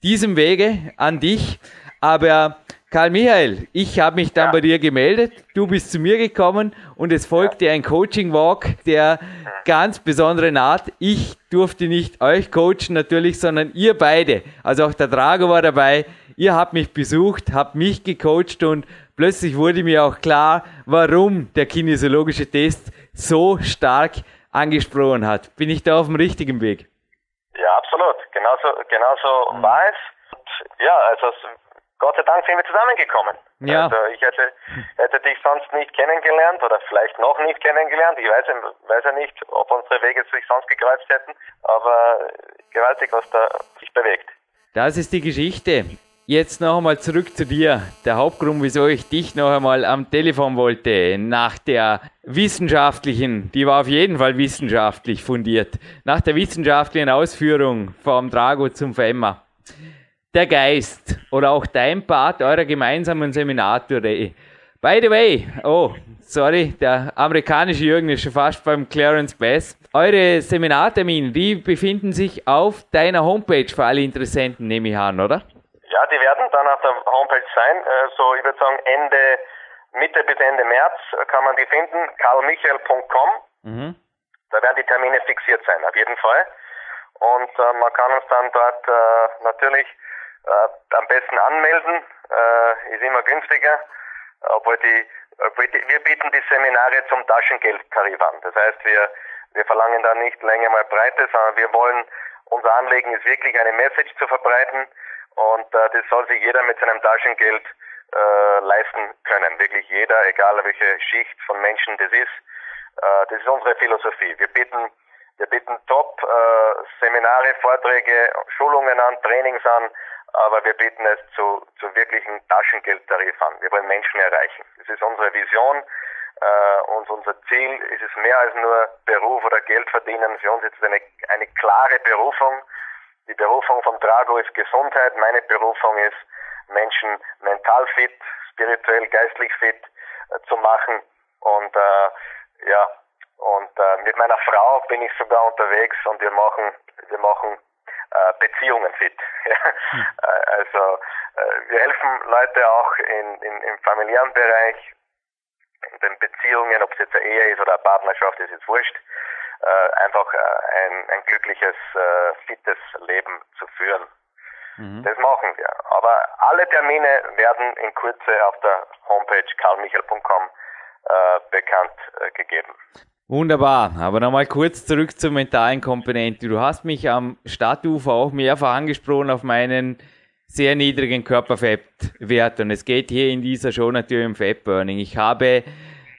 C: diesem Wege an dich. Aber Karl Michael, ich habe mich dann ja. bei dir gemeldet, du bist zu mir gekommen und es folgte ein Coaching Walk der ganz besonderen Art. Ich durfte nicht euch coachen natürlich, sondern ihr beide, also auch der Drago war dabei, ihr habt mich besucht, habt mich gecoacht und plötzlich wurde mir auch klar, warum der kinesiologische Test so stark angesprochen hat. Bin ich da auf dem richtigen Weg?
D: Ja, absolut. Genauso, genauso mhm. war es. Ja, also Gott sei Dank sind wir zusammengekommen. Ja. Also ich hätte, hätte dich sonst nicht kennengelernt oder vielleicht noch nicht kennengelernt. Ich weiß, weiß ja nicht, ob unsere Wege sich sonst gekreuzt hätten, aber gewaltig, was da sich bewegt.
C: Das ist die Geschichte. Jetzt noch einmal zurück zu dir. Der Hauptgrund, wieso ich dich noch einmal am Telefon wollte, nach der wissenschaftlichen, die war auf jeden Fall wissenschaftlich fundiert, nach der wissenschaftlichen Ausführung vom Drago zum FEMA der Geist oder auch dein Part eurer gemeinsamen Seminartournee. By the way, oh, sorry, der amerikanische Jürgen ist schon fast beim Clarence Bass. Eure Seminartermine, die befinden sich auf deiner Homepage für alle Interessenten, nehme ich an, oder?
D: Ja, die werden dann auf der Homepage sein. Äh, so, ich würde sagen, Ende, Mitte bis Ende März kann man die finden. karlmichael.com. Mhm. Da werden die Termine fixiert sein, auf jeden Fall. Und äh, man kann uns dann dort äh, natürlich äh, am besten anmelden, äh, ist immer günstiger, obwohl die, wir bieten die Seminare zum Taschengeldtarif an. Das heißt, wir, wir verlangen da nicht Länge mal Breite, sondern wir wollen, unser Anliegen ist wirklich eine Message zu verbreiten und äh, das soll sich jeder mit seinem Taschengeld äh, leisten können. Wirklich jeder, egal welche Schicht von Menschen das ist. Äh, das ist unsere Philosophie. Wir bieten wir bieten Top äh, Vorträge, Schulungen an, Trainings an, aber wir bieten es zu, zu wirklichen Taschengeldtarif an. Wir wollen Menschen erreichen. Das ist unsere Vision äh, und unser Ziel ist es mehr als nur Beruf oder Geld verdienen. Für uns ist es eine, eine klare Berufung. Die Berufung von Drago ist Gesundheit. Meine Berufung ist, Menschen mental fit, spirituell, geistlich fit äh, zu machen. Und äh, ja, und äh, mit meiner Frau bin ich sogar unterwegs und wir machen, wir machen äh, Beziehungen fit. Hm. Äh, also äh, wir helfen Leute auch in, in, im familiären Bereich, in den Beziehungen, ob es jetzt eine Ehe ist oder eine Partnerschaft, ist jetzt wurscht, äh, einfach äh, ein, ein glückliches, äh, fittes Leben zu führen. Mhm. Das machen wir. Aber alle Termine werden in Kürze auf der Homepage karlmichael.com äh, bekannt äh, gegeben.
C: Wunderbar, aber nochmal kurz zurück zur mentalen Komponente. Du hast mich am Stadtufer auch mehrfach angesprochen auf meinen sehr niedrigen Körperfettwert und es geht hier in dieser Show natürlich um Fettburning. Ich habe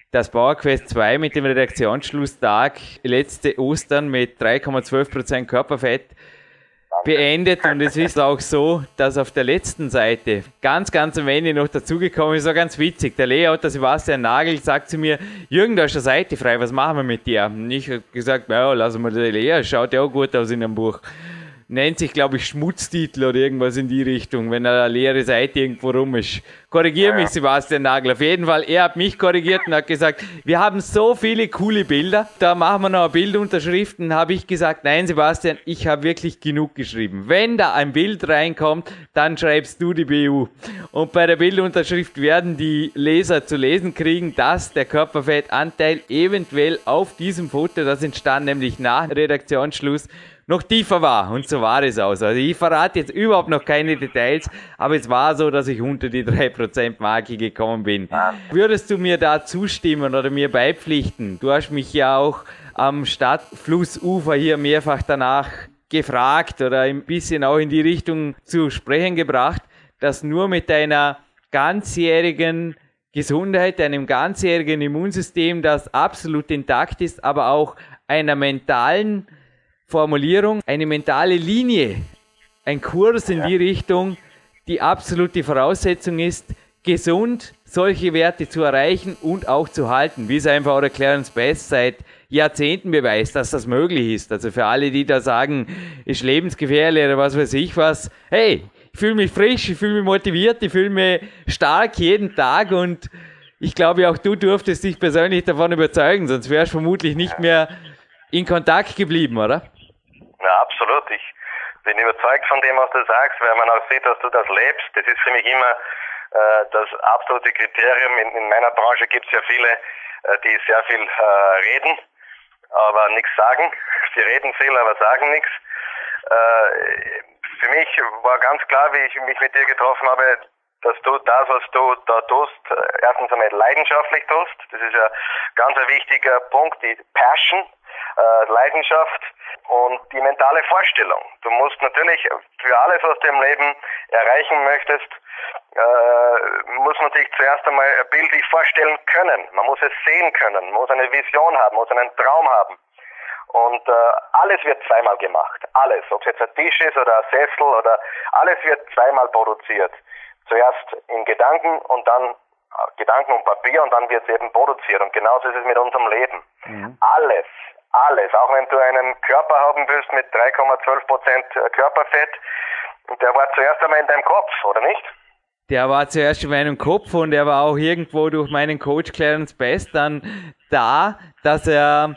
C: das PowerQuest 2 mit dem Redaktionsschlusstag letzte Ostern mit 3,12% Körperfett beendet und es ist auch so, dass auf der letzten Seite ganz, ganz am Ende noch dazugekommen ist, so ganz witzig. Der Layout, der Sebastian Nagel, sagt zu mir, Jürgen, da ist eine Seite frei, was machen wir mit dir? Und ich habe gesagt, ja, lassen wir die leer, schaut ja auch gut aus in dem Buch nennt sich, glaube ich, Schmutztitel oder irgendwas in die Richtung, wenn eine leere Seite irgendwo rum ist. Korrigiere ja. mich, Sebastian Nagel. Auf jeden Fall, er hat mich korrigiert und hat gesagt, wir haben so viele coole Bilder, da machen wir noch Bildunterschriften. Habe ich gesagt, nein, Sebastian, ich habe wirklich genug geschrieben. Wenn da ein Bild reinkommt, dann schreibst du die BU. Und bei der Bildunterschrift werden die Leser zu lesen kriegen, dass der Körperfettanteil eventuell auf diesem Foto, das entstand nämlich nach Redaktionsschluss, noch tiefer war. Und so war es auch. Also ich verrate jetzt überhaupt noch keine Details, aber es war so, dass ich unter die 3% Marke gekommen bin. Würdest du mir da zustimmen oder mir beipflichten? Du hast mich ja auch am Stadtflussufer hier mehrfach danach gefragt oder ein bisschen auch in die Richtung zu sprechen gebracht, dass nur mit deiner ganzjährigen Gesundheit, einem ganzjährigen Immunsystem, das absolut intakt ist, aber auch einer mentalen Formulierung, eine mentale Linie, ein Kurs in die Richtung, die absolute Voraussetzung ist, gesund solche Werte zu erreichen und auch zu halten, wie es einfach auch der Clarence Best seit Jahrzehnten beweist, dass das möglich ist. Also für alle, die da sagen, ist lebensgefährlich oder was weiß ich was, hey, ich fühle mich frisch, ich fühle mich motiviert, ich fühle mich stark jeden Tag und ich glaube auch du durftest dich persönlich davon überzeugen, sonst wärst du vermutlich nicht mehr in Kontakt geblieben, oder?
D: Absolut. Ich bin überzeugt von dem, was du sagst, weil man auch sieht, dass du das lebst. Das ist für mich immer äh, das absolute Kriterium. In, in meiner Branche gibt es ja viele, äh, die sehr viel äh, reden, aber nichts sagen. Sie reden viel, aber sagen nichts. Äh, für mich war ganz klar, wie ich mich mit dir getroffen habe, dass du das, was du da tust, äh, erstens einmal leidenschaftlich tust. Das ist ja ganz ein wichtiger Punkt, die Passion, äh, Leidenschaft und die mentale Vorstellung. Du musst natürlich für alles, was du im Leben erreichen möchtest, äh, muss man sich zuerst einmal bildlich vorstellen können. Man muss es sehen können, man muss eine Vision haben, muss einen Traum haben. Und äh, alles wird zweimal gemacht. Alles. Ob es jetzt ein Tisch ist oder ein Sessel oder alles wird zweimal produziert. Zuerst in Gedanken und dann äh, Gedanken und Papier und dann wird es eben produziert. Und genauso ist es mit unserem Leben. Mhm. Alles alles. Auch wenn du einen Körper haben willst mit 3,12 Prozent Körperfett, der war zuerst einmal in deinem Kopf, oder nicht?
C: Der war zuerst in meinem Kopf und er war auch irgendwo durch meinen Coach Clarence Best dann da, dass er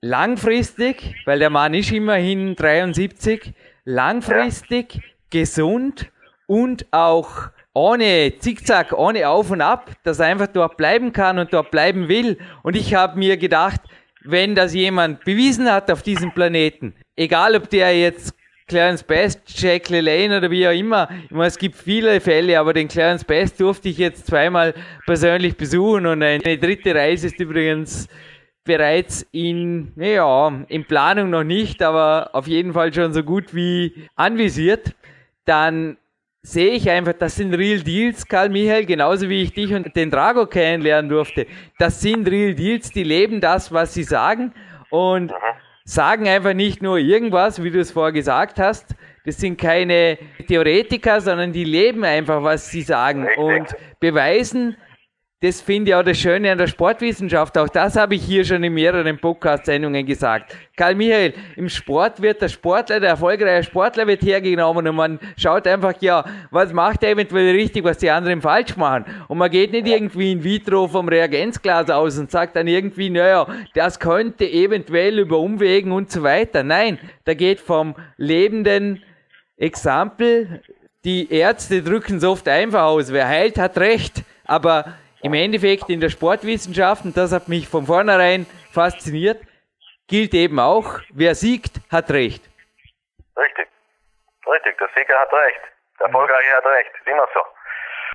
C: langfristig, weil der Mann ist immerhin 73, langfristig, ja. gesund und auch ohne Zickzack, ohne Auf und Ab, dass er einfach dort bleiben kann und dort bleiben will. Und ich habe mir gedacht, wenn das jemand bewiesen hat auf diesem Planeten, egal ob der jetzt Clarence Best, Jack LaLanne oder wie auch immer. Ich meine, es gibt viele Fälle, aber den Clarence Best durfte ich jetzt zweimal persönlich besuchen und eine dritte Reise ist übrigens bereits in, naja, in Planung noch nicht, aber auf jeden Fall schon so gut wie anvisiert. Dann sehe ich einfach, das sind Real Deals, Karl Michael, genauso wie ich dich und den Drago kennenlernen durfte. Das sind Real Deals, die leben das, was sie sagen und sagen einfach nicht nur irgendwas, wie du es vorher gesagt hast. Das sind keine Theoretiker, sondern die leben einfach, was sie sagen und beweisen, das finde ich auch das Schöne an der Sportwissenschaft. Auch das habe ich hier schon in mehreren Podcast-Sendungen gesagt. Karl Michael, im Sport wird der Sportler, der erfolgreiche Sportler wird hergenommen und man schaut einfach, ja, was macht er eventuell richtig, was die anderen falsch machen. Und man geht nicht irgendwie in vitro vom Reagenzglas aus und sagt dann irgendwie, naja, das könnte eventuell über Umwegen und so weiter. Nein, da geht vom lebenden Exempel, die Ärzte drücken es oft einfach aus. Wer heilt, hat recht. Aber im Endeffekt in der Sportwissenschaft, und das hat mich von vornherein fasziniert, gilt eben auch, wer siegt, hat Recht.
D: Richtig. Richtig, der Sieger hat recht. Der Erfolgreiche hat recht. Immer so.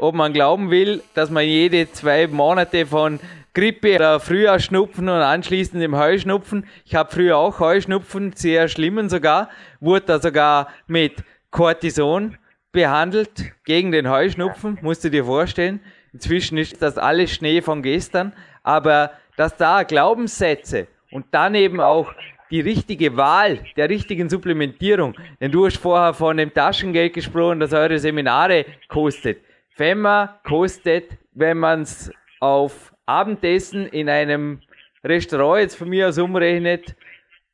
C: Ob man glauben will, dass man jede zwei Monate von Grippe oder Frühjahrsschnupfen und anschließend dem Heuschnupfen, ich habe früher auch Heuschnupfen, sehr schlimmen sogar, wurde da sogar mit Cortison behandelt gegen den Heuschnupfen, musst du dir vorstellen. Inzwischen ist das alles Schnee von gestern, aber dass da Glaubenssätze und dann eben auch die richtige Wahl der richtigen Supplementierung, denn du hast vorher von dem Taschengeld gesprochen, das eure Seminare kostet. Femma kostet, wenn man es auf Abendessen in einem Restaurant jetzt von mir aus umrechnet,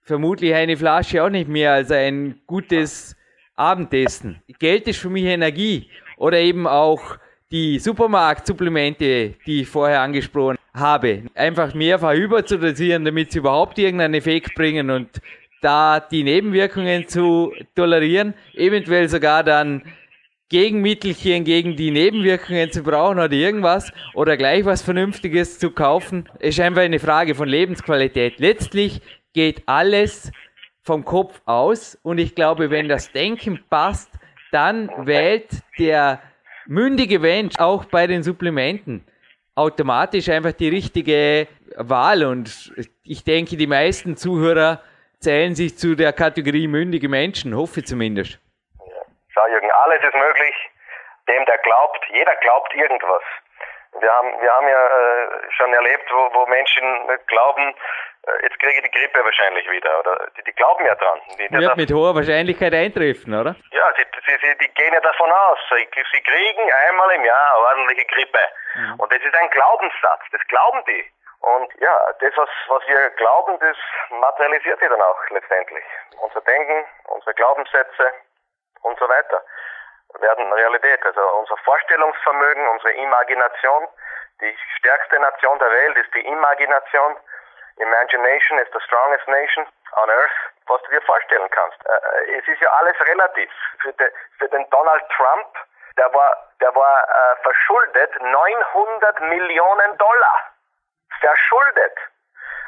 C: vermutlich eine Flasche auch nicht mehr als ein gutes Abendessen. Geld ist für mich Energie. Oder eben auch die Supermarktsupplemente, die ich vorher angesprochen habe, einfach mehrfach überzudosieren, damit sie überhaupt irgendeinen Effekt bringen und da die Nebenwirkungen zu tolerieren, eventuell sogar dann Gegenmittelchen gegen die Nebenwirkungen zu brauchen oder irgendwas oder gleich was Vernünftiges zu kaufen, ist einfach eine Frage von Lebensqualität. Letztlich geht alles vom Kopf aus und ich glaube, wenn das Denken passt, dann wählt der mündige Mensch auch bei den Supplementen automatisch einfach die richtige Wahl und ich denke, die meisten Zuhörer zählen sich zu der Kategorie mündige Menschen, hoffe zumindest.
D: Schau Jürgen, alles ist möglich, dem der glaubt, jeder glaubt irgendwas. Wir haben, wir haben ja äh, schon erlebt, wo, wo Menschen glauben, jetzt kriege ich die Grippe wahrscheinlich wieder. Oder die, die glauben ja dran. Die,
C: Wird das, mit hoher Wahrscheinlichkeit eintreffen, oder?
D: Ja, sie, sie, sie, die gehen ja davon aus. Sie, sie kriegen einmal im Jahr ordentliche Grippe. Mhm. Und das ist ein Glaubenssatz. Das glauben die. Und ja, das, was, was wir glauben, das materialisiert sich dann auch letztendlich. Unser Denken, unsere Glaubenssätze und so weiter werden Realität. Also unser Vorstellungsvermögen, unsere Imagination, die stärkste Nation der Welt ist die Imagination. Imagination is the strongest nation on earth, was du dir vorstellen kannst. Äh, äh, es ist ja alles relativ. Für, de, für den Donald Trump, der war, der war äh, verschuldet 900 Millionen Dollar. Verschuldet.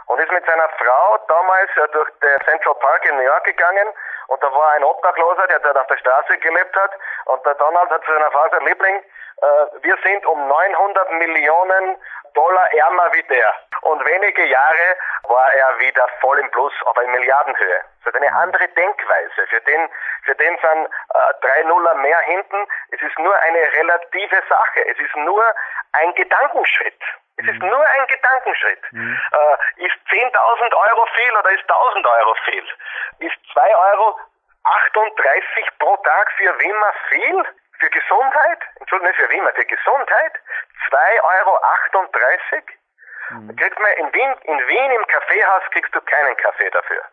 D: Und ist mit seiner Frau damals äh, durch den Central Park in New York gegangen und da war ein Obdachloser, der dort auf der Straße gelebt hat und der Donald hat zu seiner Frau gesagt, Liebling, wir sind um 900 Millionen Dollar ärmer wie der. Und wenige Jahre war er wieder voll im Plus auf eine Milliardenhöhe. Das ist eine andere Denkweise. Für den, für den sind äh, drei Nuller mehr hinten. Es ist nur eine relative Sache. Es ist nur ein Gedankenschritt. Es ist mhm. nur ein Gedankenschritt. Mhm. Äh, ist 10.000 Euro viel oder ist 1.000 Euro viel? Ist 2 Euro 38 pro Tag für Wimmer viel? Für Gesundheit? Entschuldigung, nicht für Wimmer, für Gesundheit? 2,38 Euro. Mhm. Kriegt man in Wien, in Wien im Kaffeehaus kriegst du keinen Kaffee dafür.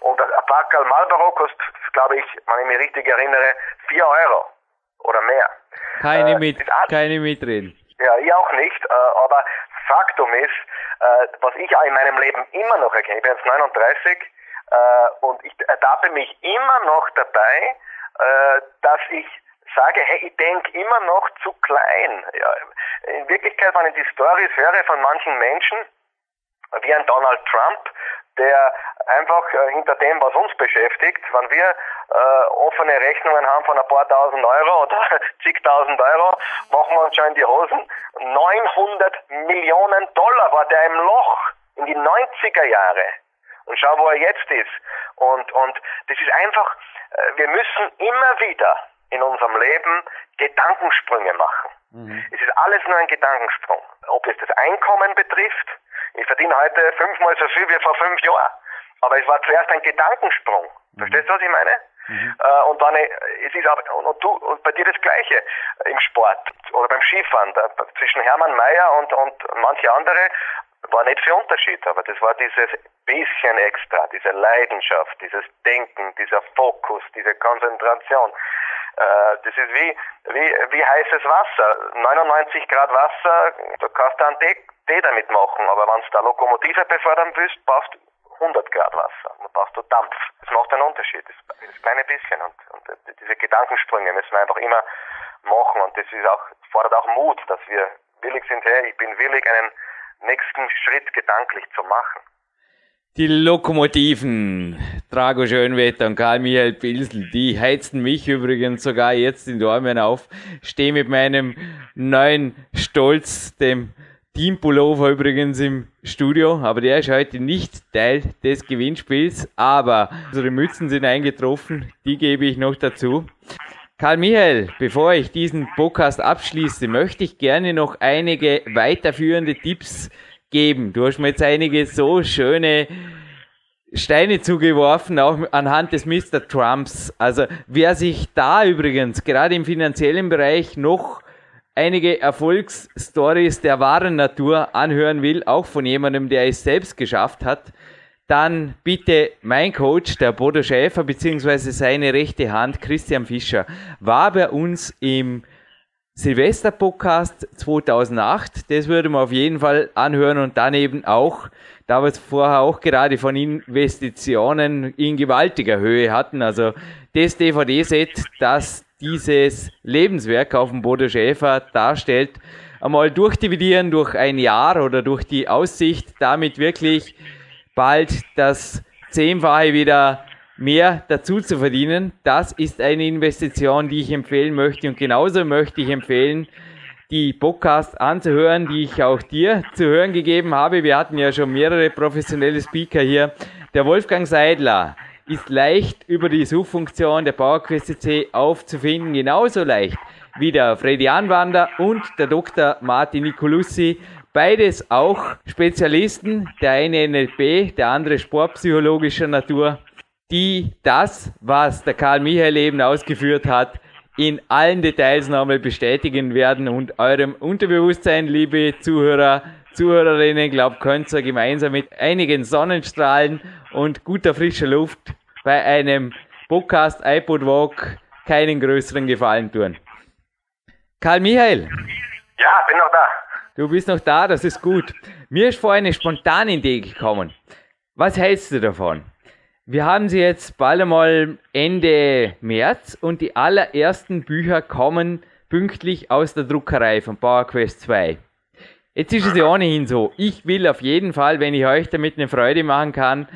D: Und ein Packerl Marlboro kostet, glaube ich, wenn ich mich richtig erinnere, 4 Euro oder mehr.
C: Keine, äh, mit, keine mitreden.
D: Ja, ich auch nicht, äh, aber Faktum ist, äh, was ich auch in meinem Leben immer noch erkenne, ich bin jetzt 39 äh, und ich ertappe mich immer noch dabei, äh, dass ich sage, hey, ich denke immer noch zu klein. Ja, in Wirklichkeit, wenn ich die Stories höre von manchen Menschen, wie ein Donald Trump, der einfach äh, hinter dem, was uns beschäftigt, wenn wir äh, offene Rechnungen haben von ein paar tausend Euro oder zigtausend Euro, machen wir uns schon in die Hosen. 900 Millionen Dollar war der im Loch in die 90er Jahre. Und schau, wo er jetzt ist. Und, und das ist einfach, äh, wir müssen immer wieder in unserem Leben Gedankensprünge machen. Mhm. Es ist alles nur ein Gedankensprung. Ob es das Einkommen betrifft, ich verdiene heute fünfmal so viel wie vor fünf Jahren. Aber es war zuerst ein Gedankensprung. Mhm. Verstehst du, was ich meine? Mhm. Äh, und dann, es ist aber, und, du, und bei dir das Gleiche im Sport oder beim Skifahren. Da, zwischen Hermann Mayer und, und manche andere war nicht viel Unterschied, aber das war dieses bisschen extra, diese Leidenschaft, dieses Denken, dieser Fokus, diese Konzentration. Äh, das ist wie, wie, wie heißes Wasser. 99 Grad Wasser, du kannst da einen Tee, damit machen, aber wenn du da Lokomotive befördern willst, brauchst du 100 Grad Wasser. Dann brauchst du Dampf. Das macht einen Unterschied. Das, das kleine bisschen. Und, und diese Gedankensprünge müssen wir einfach immer machen. Und das ist auch, fordert auch Mut, dass wir willig sind, hey, ich bin willig, einen nächsten Schritt gedanklich zu machen.
C: Die Lokomotiven, Drago Schönwetter und Karl-Michael Pilsel, die heizten mich übrigens sogar jetzt in Dormen auf. Stehe mit meinem neuen Stolz, dem Teampullover übrigens im Studio, aber der ist heute nicht Teil des Gewinnspiels. Aber unsere Mützen sind eingetroffen, die gebe ich noch dazu. Karl Michael, bevor ich diesen Podcast abschließe, möchte ich gerne noch einige weiterführende Tipps geben. Du hast mir jetzt einige so schöne Steine zugeworfen, auch anhand des Mr. Trumps. Also wer sich da übrigens gerade im finanziellen Bereich noch einige Erfolgsstories der wahren Natur anhören will, auch von jemandem, der es selbst geschafft hat, dann bitte mein Coach, der Bodo Schäfer, beziehungsweise seine rechte Hand, Christian Fischer, war bei uns im Silvester-Podcast 2008. Das würde man auf jeden Fall anhören und dann eben auch, da wir es vorher auch gerade von Investitionen in gewaltiger Höhe hatten, also das DVD-Set, das dieses Lebenswerk auf dem Bodo Schäfer darstellt, einmal durchdividieren durch ein Jahr oder durch die Aussicht, damit wirklich bald das Zehnfache wieder mehr dazu zu verdienen. Das ist eine Investition, die ich empfehlen möchte. Und genauso möchte ich empfehlen, die Podcasts anzuhören, die ich auch dir zu hören gegeben habe. Wir hatten ja schon mehrere professionelle Speaker hier. Der Wolfgang Seidler ist leicht über die Suchfunktion der PowerQuest CC aufzufinden, genauso leicht wie der Freddy Anwander und der Dr. Martin Nicolussi. Beides auch Spezialisten, der eine NLP, der andere sportpsychologischer Natur die das, was der Karl Michael eben ausgeführt hat, in allen Details nochmal bestätigen werden und eurem Unterbewusstsein, liebe Zuhörer, Zuhörerinnen, glaubt, könnt ihr gemeinsam mit einigen Sonnenstrahlen und guter frischer Luft bei einem Podcast iPod Walk keinen größeren Gefallen tun. Karl Michael.
D: Ja, bin noch da.
C: Du bist noch da, das ist gut. Mir ist vorhin eine spontane Idee gekommen. Was hältst du davon? Wir haben sie jetzt bald einmal Ende März und die allerersten Bücher kommen pünktlich aus der Druckerei von PowerQuest 2. Jetzt ist es ja ohnehin so, ich will auf jeden Fall, wenn ich euch damit eine Freude machen kann,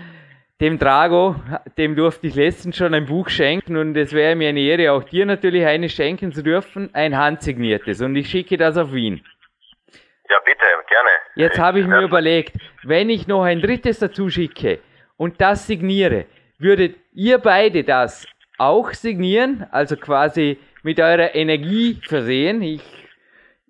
C: dem Drago, dem durfte ich letztens schon ein Buch schenken und es wäre mir eine Ehre, auch dir natürlich eines schenken zu dürfen, ein handsigniertes und ich schicke das auf Wien.
D: Ja, bitte, gerne.
C: Jetzt habe ich mir überlegt, wenn ich noch ein drittes dazu schicke, und das signiere, würdet ihr beide das auch signieren, also quasi mit eurer Energie versehen? Ich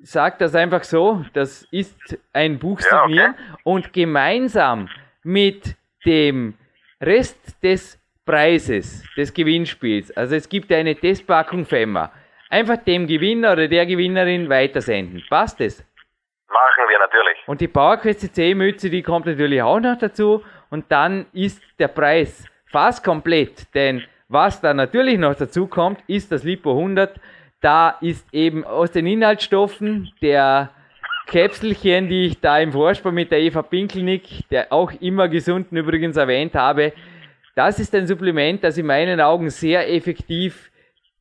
C: sage das einfach so, das ist ein Buch signieren ja, okay. und gemeinsam mit dem Rest des Preises, des Gewinnspiels, also es gibt eine Testpackung Femma, einfach dem Gewinner oder der Gewinnerin weitersenden. Passt es?
D: Machen wir natürlich.
C: Und die PowerQuest CC Mütze, die kommt natürlich auch noch dazu und dann ist der Preis fast komplett, denn was da natürlich noch dazu kommt, ist das Lipo 100. Da ist eben aus den Inhaltsstoffen der Käpselchen, die ich da im Vorspann mit der Eva Pinkelnick, der auch immer gesunden übrigens erwähnt habe, das ist ein Supplement, das in meinen Augen sehr effektiv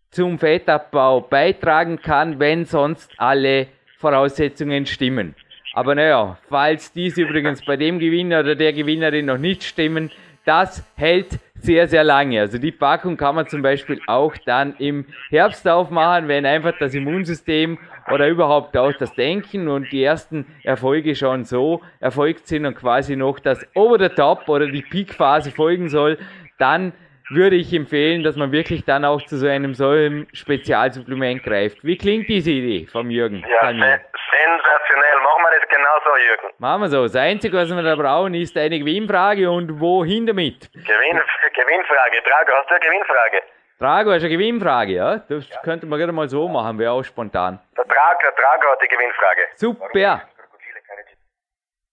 C: zum Fettabbau beitragen kann, wenn sonst alle Voraussetzungen stimmen. Aber naja, falls dies übrigens bei dem Gewinner oder der Gewinnerin noch nicht stimmen, das hält sehr, sehr lange. Also die Packung kann man zum Beispiel auch dann im Herbst aufmachen, wenn einfach das Immunsystem oder überhaupt auch das Denken und die ersten Erfolge schon so erfolgt sind und quasi noch das Over the Top oder die Peak-Phase folgen soll, dann würde ich empfehlen, dass man wirklich dann auch zu so einem solchen Spezialsupplement greift. Wie klingt diese Idee vom Jürgen?
D: Ja, sensationell. Machen wir das genauso, Jürgen.
C: Machen wir so. Das Einzige, was wir da brauchen, ist eine Gewinnfrage und wohin damit?
D: Gewinn, Gewinnfrage. Drago, hast du eine Gewinnfrage?
C: Drago, hast du eine Gewinnfrage, ja? Das ja. könnte man gerade mal so machen, wäre auch spontan.
D: Der Drago, der Drago hat die Gewinnfrage.
C: Super.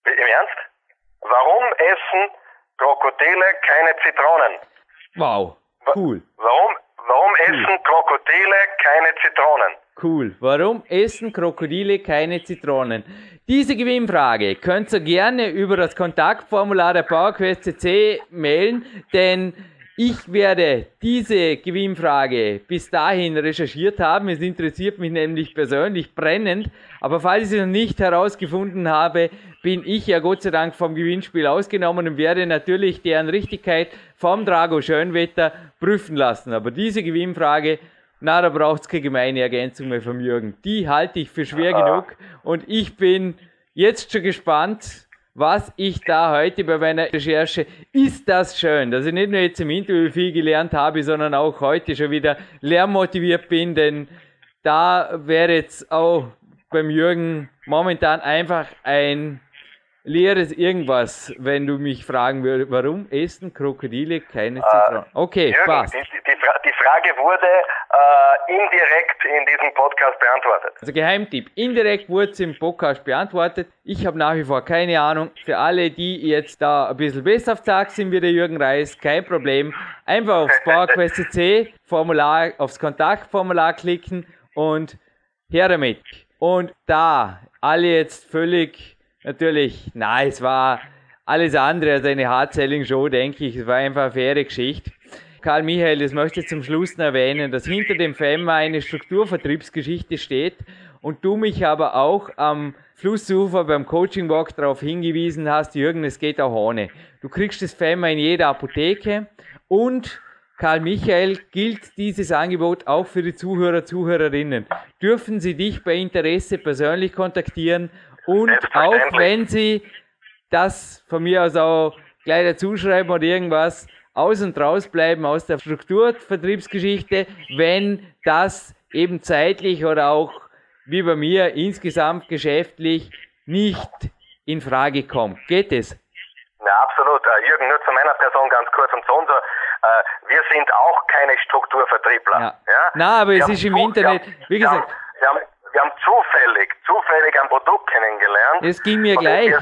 D: Im Ernst? Warum essen Krokodile keine Zitronen?
C: Wow, cool.
D: Warum, warum cool. essen Krokodile keine Zitronen?
C: Cool. Warum essen Krokodile keine Zitronen? Diese Gewinnfrage könnt ihr gerne über das Kontaktformular der PowerQuest CC mailen, denn Ich werde diese Gewinnfrage bis dahin recherchiert haben. Es interessiert mich nämlich persönlich brennend. Aber falls ich es noch nicht herausgefunden habe, bin ich ja Gott sei Dank vom Gewinnspiel ausgenommen und werde natürlich deren Richtigkeit vom Drago Schönwetter prüfen lassen. Aber diese Gewinnfrage, na, da braucht es keine gemeine Ergänzung mehr vom Jürgen. Die halte ich für schwer genug und ich bin jetzt schon gespannt, was ich da heute bei meiner Recherche, ist das schön, dass ich nicht nur jetzt im Interview viel gelernt habe, sondern auch heute schon wieder lernmotiviert bin, denn da wäre jetzt auch beim Jürgen momentan einfach ein leeres irgendwas, wenn du mich fragen würdest, warum essen Krokodile keine Zitronen? Okay,
D: Jürgen,
C: passt.
D: Die, die, die Frage wurde äh, indirekt in diesem Podcast beantwortet.
C: Also Geheimtipp, indirekt wurde es im Podcast beantwortet. Ich habe nach wie vor keine Ahnung. Für alle, die jetzt da ein bisschen besser auf Tag sind wie der Jürgen Reis, kein Problem. Einfach aufs PowerQuest.cc Formular, aufs Kontaktformular klicken und her damit. Und da alle jetzt völlig natürlich, na, es war alles andere als eine Hard-Selling-Show, denke ich. Es war einfach eine faire Geschichte. Karl Michael, das möchte ich zum Schluss noch erwähnen, dass hinter dem FEMA eine Strukturvertriebsgeschichte steht und du mich aber auch am Flussufer beim Coaching Walk darauf hingewiesen hast, Jürgen, es geht auch ohne. Du kriegst das FEMA in jeder Apotheke und Karl Michael gilt dieses Angebot auch für die Zuhörer, Zuhörerinnen. Dürfen Sie dich bei Interesse persönlich kontaktieren und auch wenn Sie das von mir aus auch gleich dazuschreiben oder irgendwas, aus und raus bleiben aus der Strukturvertriebsgeschichte, wenn das eben zeitlich oder auch wie bei mir insgesamt geschäftlich nicht in Frage kommt. Geht es?
D: Ja, absolut. Äh, Jürgen, nur zu meiner Person ganz kurz und und so. Äh, wir sind auch keine Strukturvertriebler.
C: Ja. ja? Na, aber
D: Wir
C: es ist im
D: zu-
C: Internet,
D: haben-
C: wie gesagt,
D: haben, wir haben zufällig, zufällig ein Produkt kennengelernt.
C: es ging mir gleich.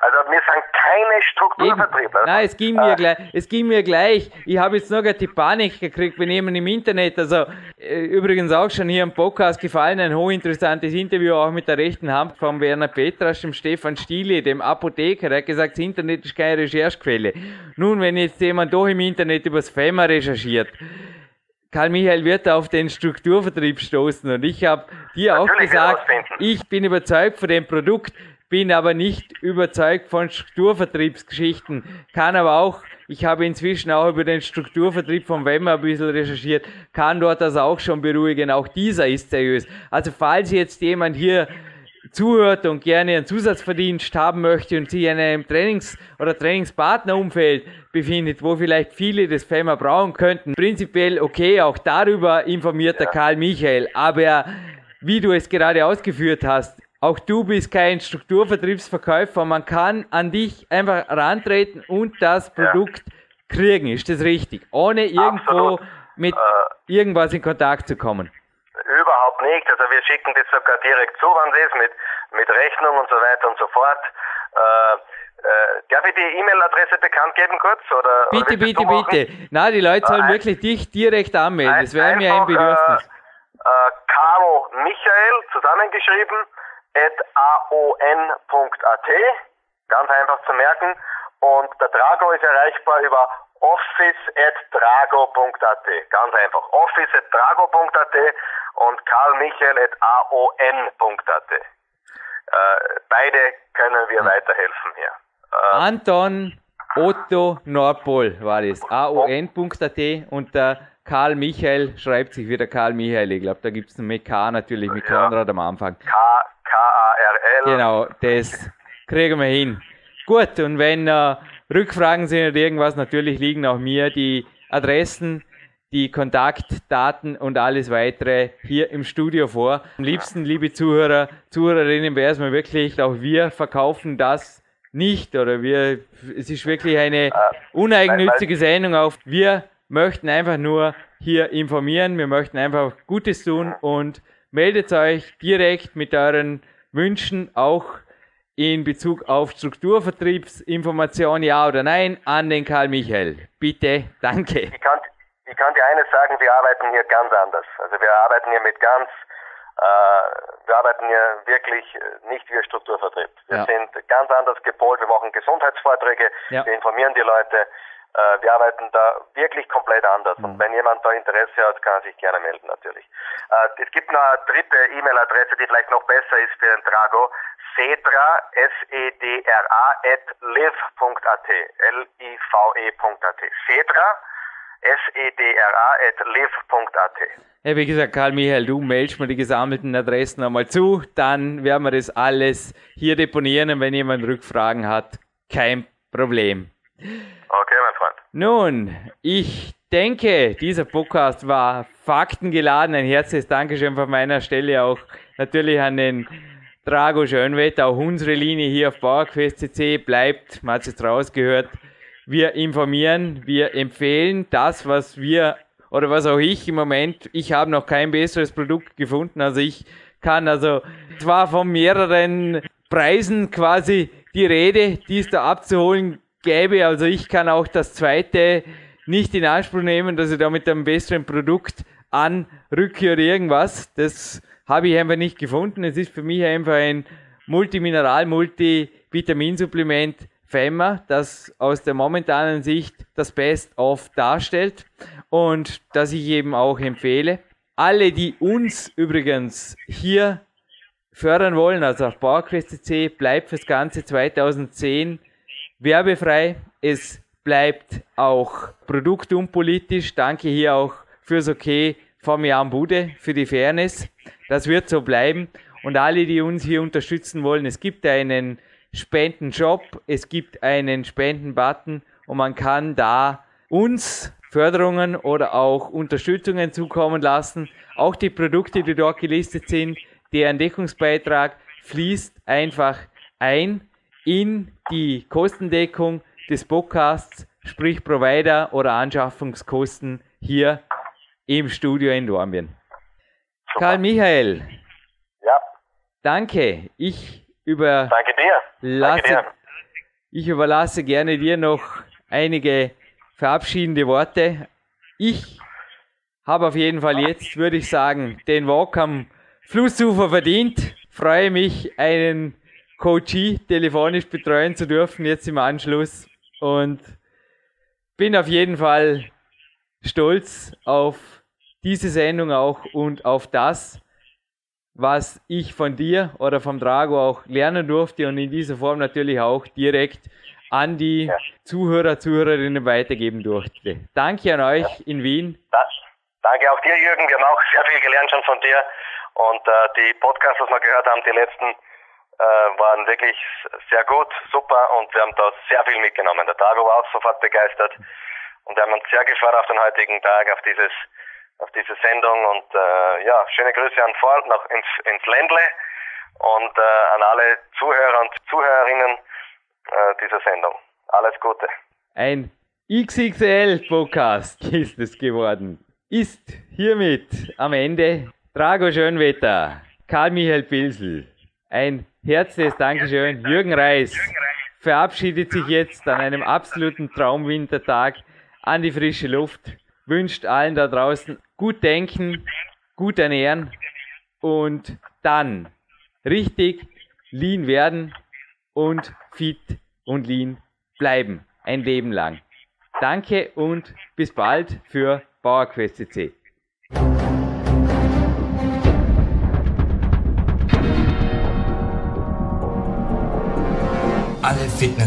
D: Also wir sind keine. Strukturvertriebler.
C: Nein, es ging mir
D: Äh,
C: gleich. Es ging mir gleich. Ich habe jetzt noch die Panik gekriegt, wir nehmen im Internet, also äh, übrigens auch schon hier im Podcast gefallen, ein hochinteressantes Interview auch mit der rechten Hand von Werner Petras, dem Stefan Stiele, dem Apotheker. Der hat gesagt, das Internet ist keine Recherchequelle. Nun, wenn jetzt jemand doch im Internet übers FEMA recherchiert, Karl Michael wird auf den Strukturvertrieb stoßen und ich habe dir auch gesagt, ich bin überzeugt von dem Produkt, bin aber nicht überzeugt von Strukturvertriebsgeschichten, kann aber auch, ich habe inzwischen auch über den Strukturvertrieb von Wemmer ein bisschen recherchiert, kann dort das auch schon beruhigen, auch dieser ist seriös. Also falls jetzt jemand hier zuhört und gerne einen Zusatzverdienst haben möchte und sich in einem Trainings- oder Trainingspartnerumfeld befindet, wo vielleicht viele das FEMA brauchen könnten, prinzipiell okay, auch darüber informiert der Karl Michael, aber wie du es gerade ausgeführt hast, auch du bist kein Strukturvertriebsverkäufer, man kann an dich einfach rantreten und das Produkt kriegen, ist das richtig? Ohne irgendwo
D: Absolut.
C: mit
D: Äh,
C: irgendwas in Kontakt zu kommen.
D: Überhaupt nicht. Also wir schicken das sogar direkt zu, wann es ist, mit, mit Rechnung und so weiter und so fort. Äh, äh, darf ich die E-Mail-Adresse bekannt geben kurz? Oder, oder
C: Bitte,
D: willst
C: bitte, bitte. Na, die Leute sollen
D: Ein-
C: wirklich dich direkt anmelden. Das wäre mir ein Bedürfnis.
D: Äh, äh, Karl Michael, zusammengeschrieben, at aon.at, ganz einfach zu merken. Und der Drago ist erreichbar über office.drago.at, ganz einfach. office.drago.at und Karl Michael at aon.at. Äh, beide können wir weiterhelfen hier. Äh,
C: Anton Otto Nordpol war das. aon.at und der Karl Michael schreibt sich wieder Karl Michael. Ich glaube, da gibt es mit K natürlich, mit
D: Ja.
C: Konrad am Anfang.
D: K- K-A-R-L.
C: Genau, das kriegen wir hin. Gut, und wenn äh, Rückfragen sind oder irgendwas, natürlich liegen auch mir die Adressen, die Kontaktdaten und alles weitere hier im Studio vor. Am liebsten, liebe Zuhörer, Zuhörerinnen, wäre es mir wirklich, auch wir verkaufen das nicht oder wir, es ist wirklich eine uneigennützige Sendung auf. Wir möchten einfach nur hier informieren, wir möchten einfach Gutes tun und meldet euch direkt mit euren Wünschen auch in Bezug auf Strukturvertriebsinformation, ja oder nein, an den Karl Michael. Bitte, danke.
D: Ich kann, ich kann dir eines sagen, wir arbeiten hier ganz anders. Also wir arbeiten hier mit ganz, wir arbeiten hier wirklich äh, nicht wie ein Strukturvertrieb. Wir
C: Ja.
D: sind ganz anders gepolt, wir machen Gesundheitsvorträge,
C: Ja.
D: wir informieren die Leute. Äh, wir arbeiten da wirklich komplett anders. Mhm. Und wenn jemand da Interesse hat, kann er sich gerne melden natürlich. Äh, es gibt noch eine dritte E-Mail-Adresse, die vielleicht noch besser ist für den Trago. Cedra, S-E-D-R-A, at live.at, L-I-V-E.at. Cedra, S-E-D-R-A, at live.at.
C: Ja, wie gesagt, Karl Michael, du meldest mir die gesammelten Adressen einmal zu, dann werden wir das alles hier deponieren und wenn jemand Rückfragen hat, kein Problem.
D: Okay, mein Freund.
C: Nun, ich denke, dieser Podcast war faktengeladen. Ein herzliches Dankeschön von meiner Stelle auch natürlich an den Drago Schönwetter. Auch unsere Linie hier auf Bauerquest CC bleibt, man hat es jetzt rausgehört, wir informieren, wir empfehlen das, was wir oder was auch ich im Moment, ich habe noch kein besseres Produkt gefunden. Also ich kann also zwar von mehreren Preisen quasi die Rede, die es da abzuholen gäbe. Also ich kann auch das zweite nicht in Anspruch nehmen, dass ich da mit einem besseren Produkt anrücke oder irgendwas. Das habe ich einfach nicht gefunden. Es ist für mich einfach ein Multimineral, Multivitaminsupplement FEMA, das aus der momentanen Sicht das Best-of darstellt und das ich eben auch empfehle. Alle, die uns übrigens hier fördern wollen, also auf PowerQuest bleibt fürs ganze 2010 werbefrei. Es bleibt auch produktunpolitisch. Danke hier auch fürs Okay vom Jan Bude, für die Fairness. Das wird so bleiben. Und alle, die uns hier unterstützen wollen, es gibt einen Spendenshop, es gibt einen Spendenbutton und man kann da uns Förderungen oder auch Unterstützungen zukommen lassen. Auch die Produkte, die dort gelistet sind, deren Deckungsbeitrag fließt einfach ein in die Kostendeckung des Podcasts, sprich Provider oder Anschaffungskosten hier im Studio in Dornbirn. Karl Michael.
D: Ja.
C: Danke. Ich über
D: Danke dir.
C: Danke dir. Ich überlasse gerne dir noch einige verabschiedende Worte. Ich habe auf jeden Fall jetzt, würde ich sagen, den Walk am Flussufer verdient. Freue mich, einen Coachie telefonisch betreuen zu dürfen, jetzt im Anschluss. Und bin auf jeden Fall stolz auf diese Sendung auch und auf das, was ich von dir oder vom Drago auch lernen durfte und in dieser Form natürlich auch direkt an die ja. Zuhörer, Zuhörerinnen weitergeben durfte. Danke an euch ja. in Wien.
D: Das, danke auch dir, Jürgen. Wir haben auch sehr viel gelernt schon von dir. Und äh, die Podcasts, was wir gehört haben, die letzten, äh, waren wirklich sehr gut, super und wir haben da sehr viel mitgenommen. Der Drago war auch sofort begeistert und wir haben uns sehr gefreut auf den heutigen Tag, auf dieses auf diese Sendung und äh, ja, schöne Grüße an Fort noch ins, ins Ländle und äh, an alle Zuhörer und Zuhörerinnen äh, dieser Sendung. Alles Gute.
C: Ein XXL-Podcast ist es geworden. Ist hiermit am Ende Drago Schönwetter, Karl Michael Pilsel. Ein herzliches Dankeschön. Jürgen Reis verabschiedet sich jetzt an einem absoluten Traumwintertag an die frische Luft wünscht allen da draußen gut denken, gut ernähren und dann richtig lean werden und fit und lean bleiben. Ein Leben lang. Danke und bis bald für PowerQuest.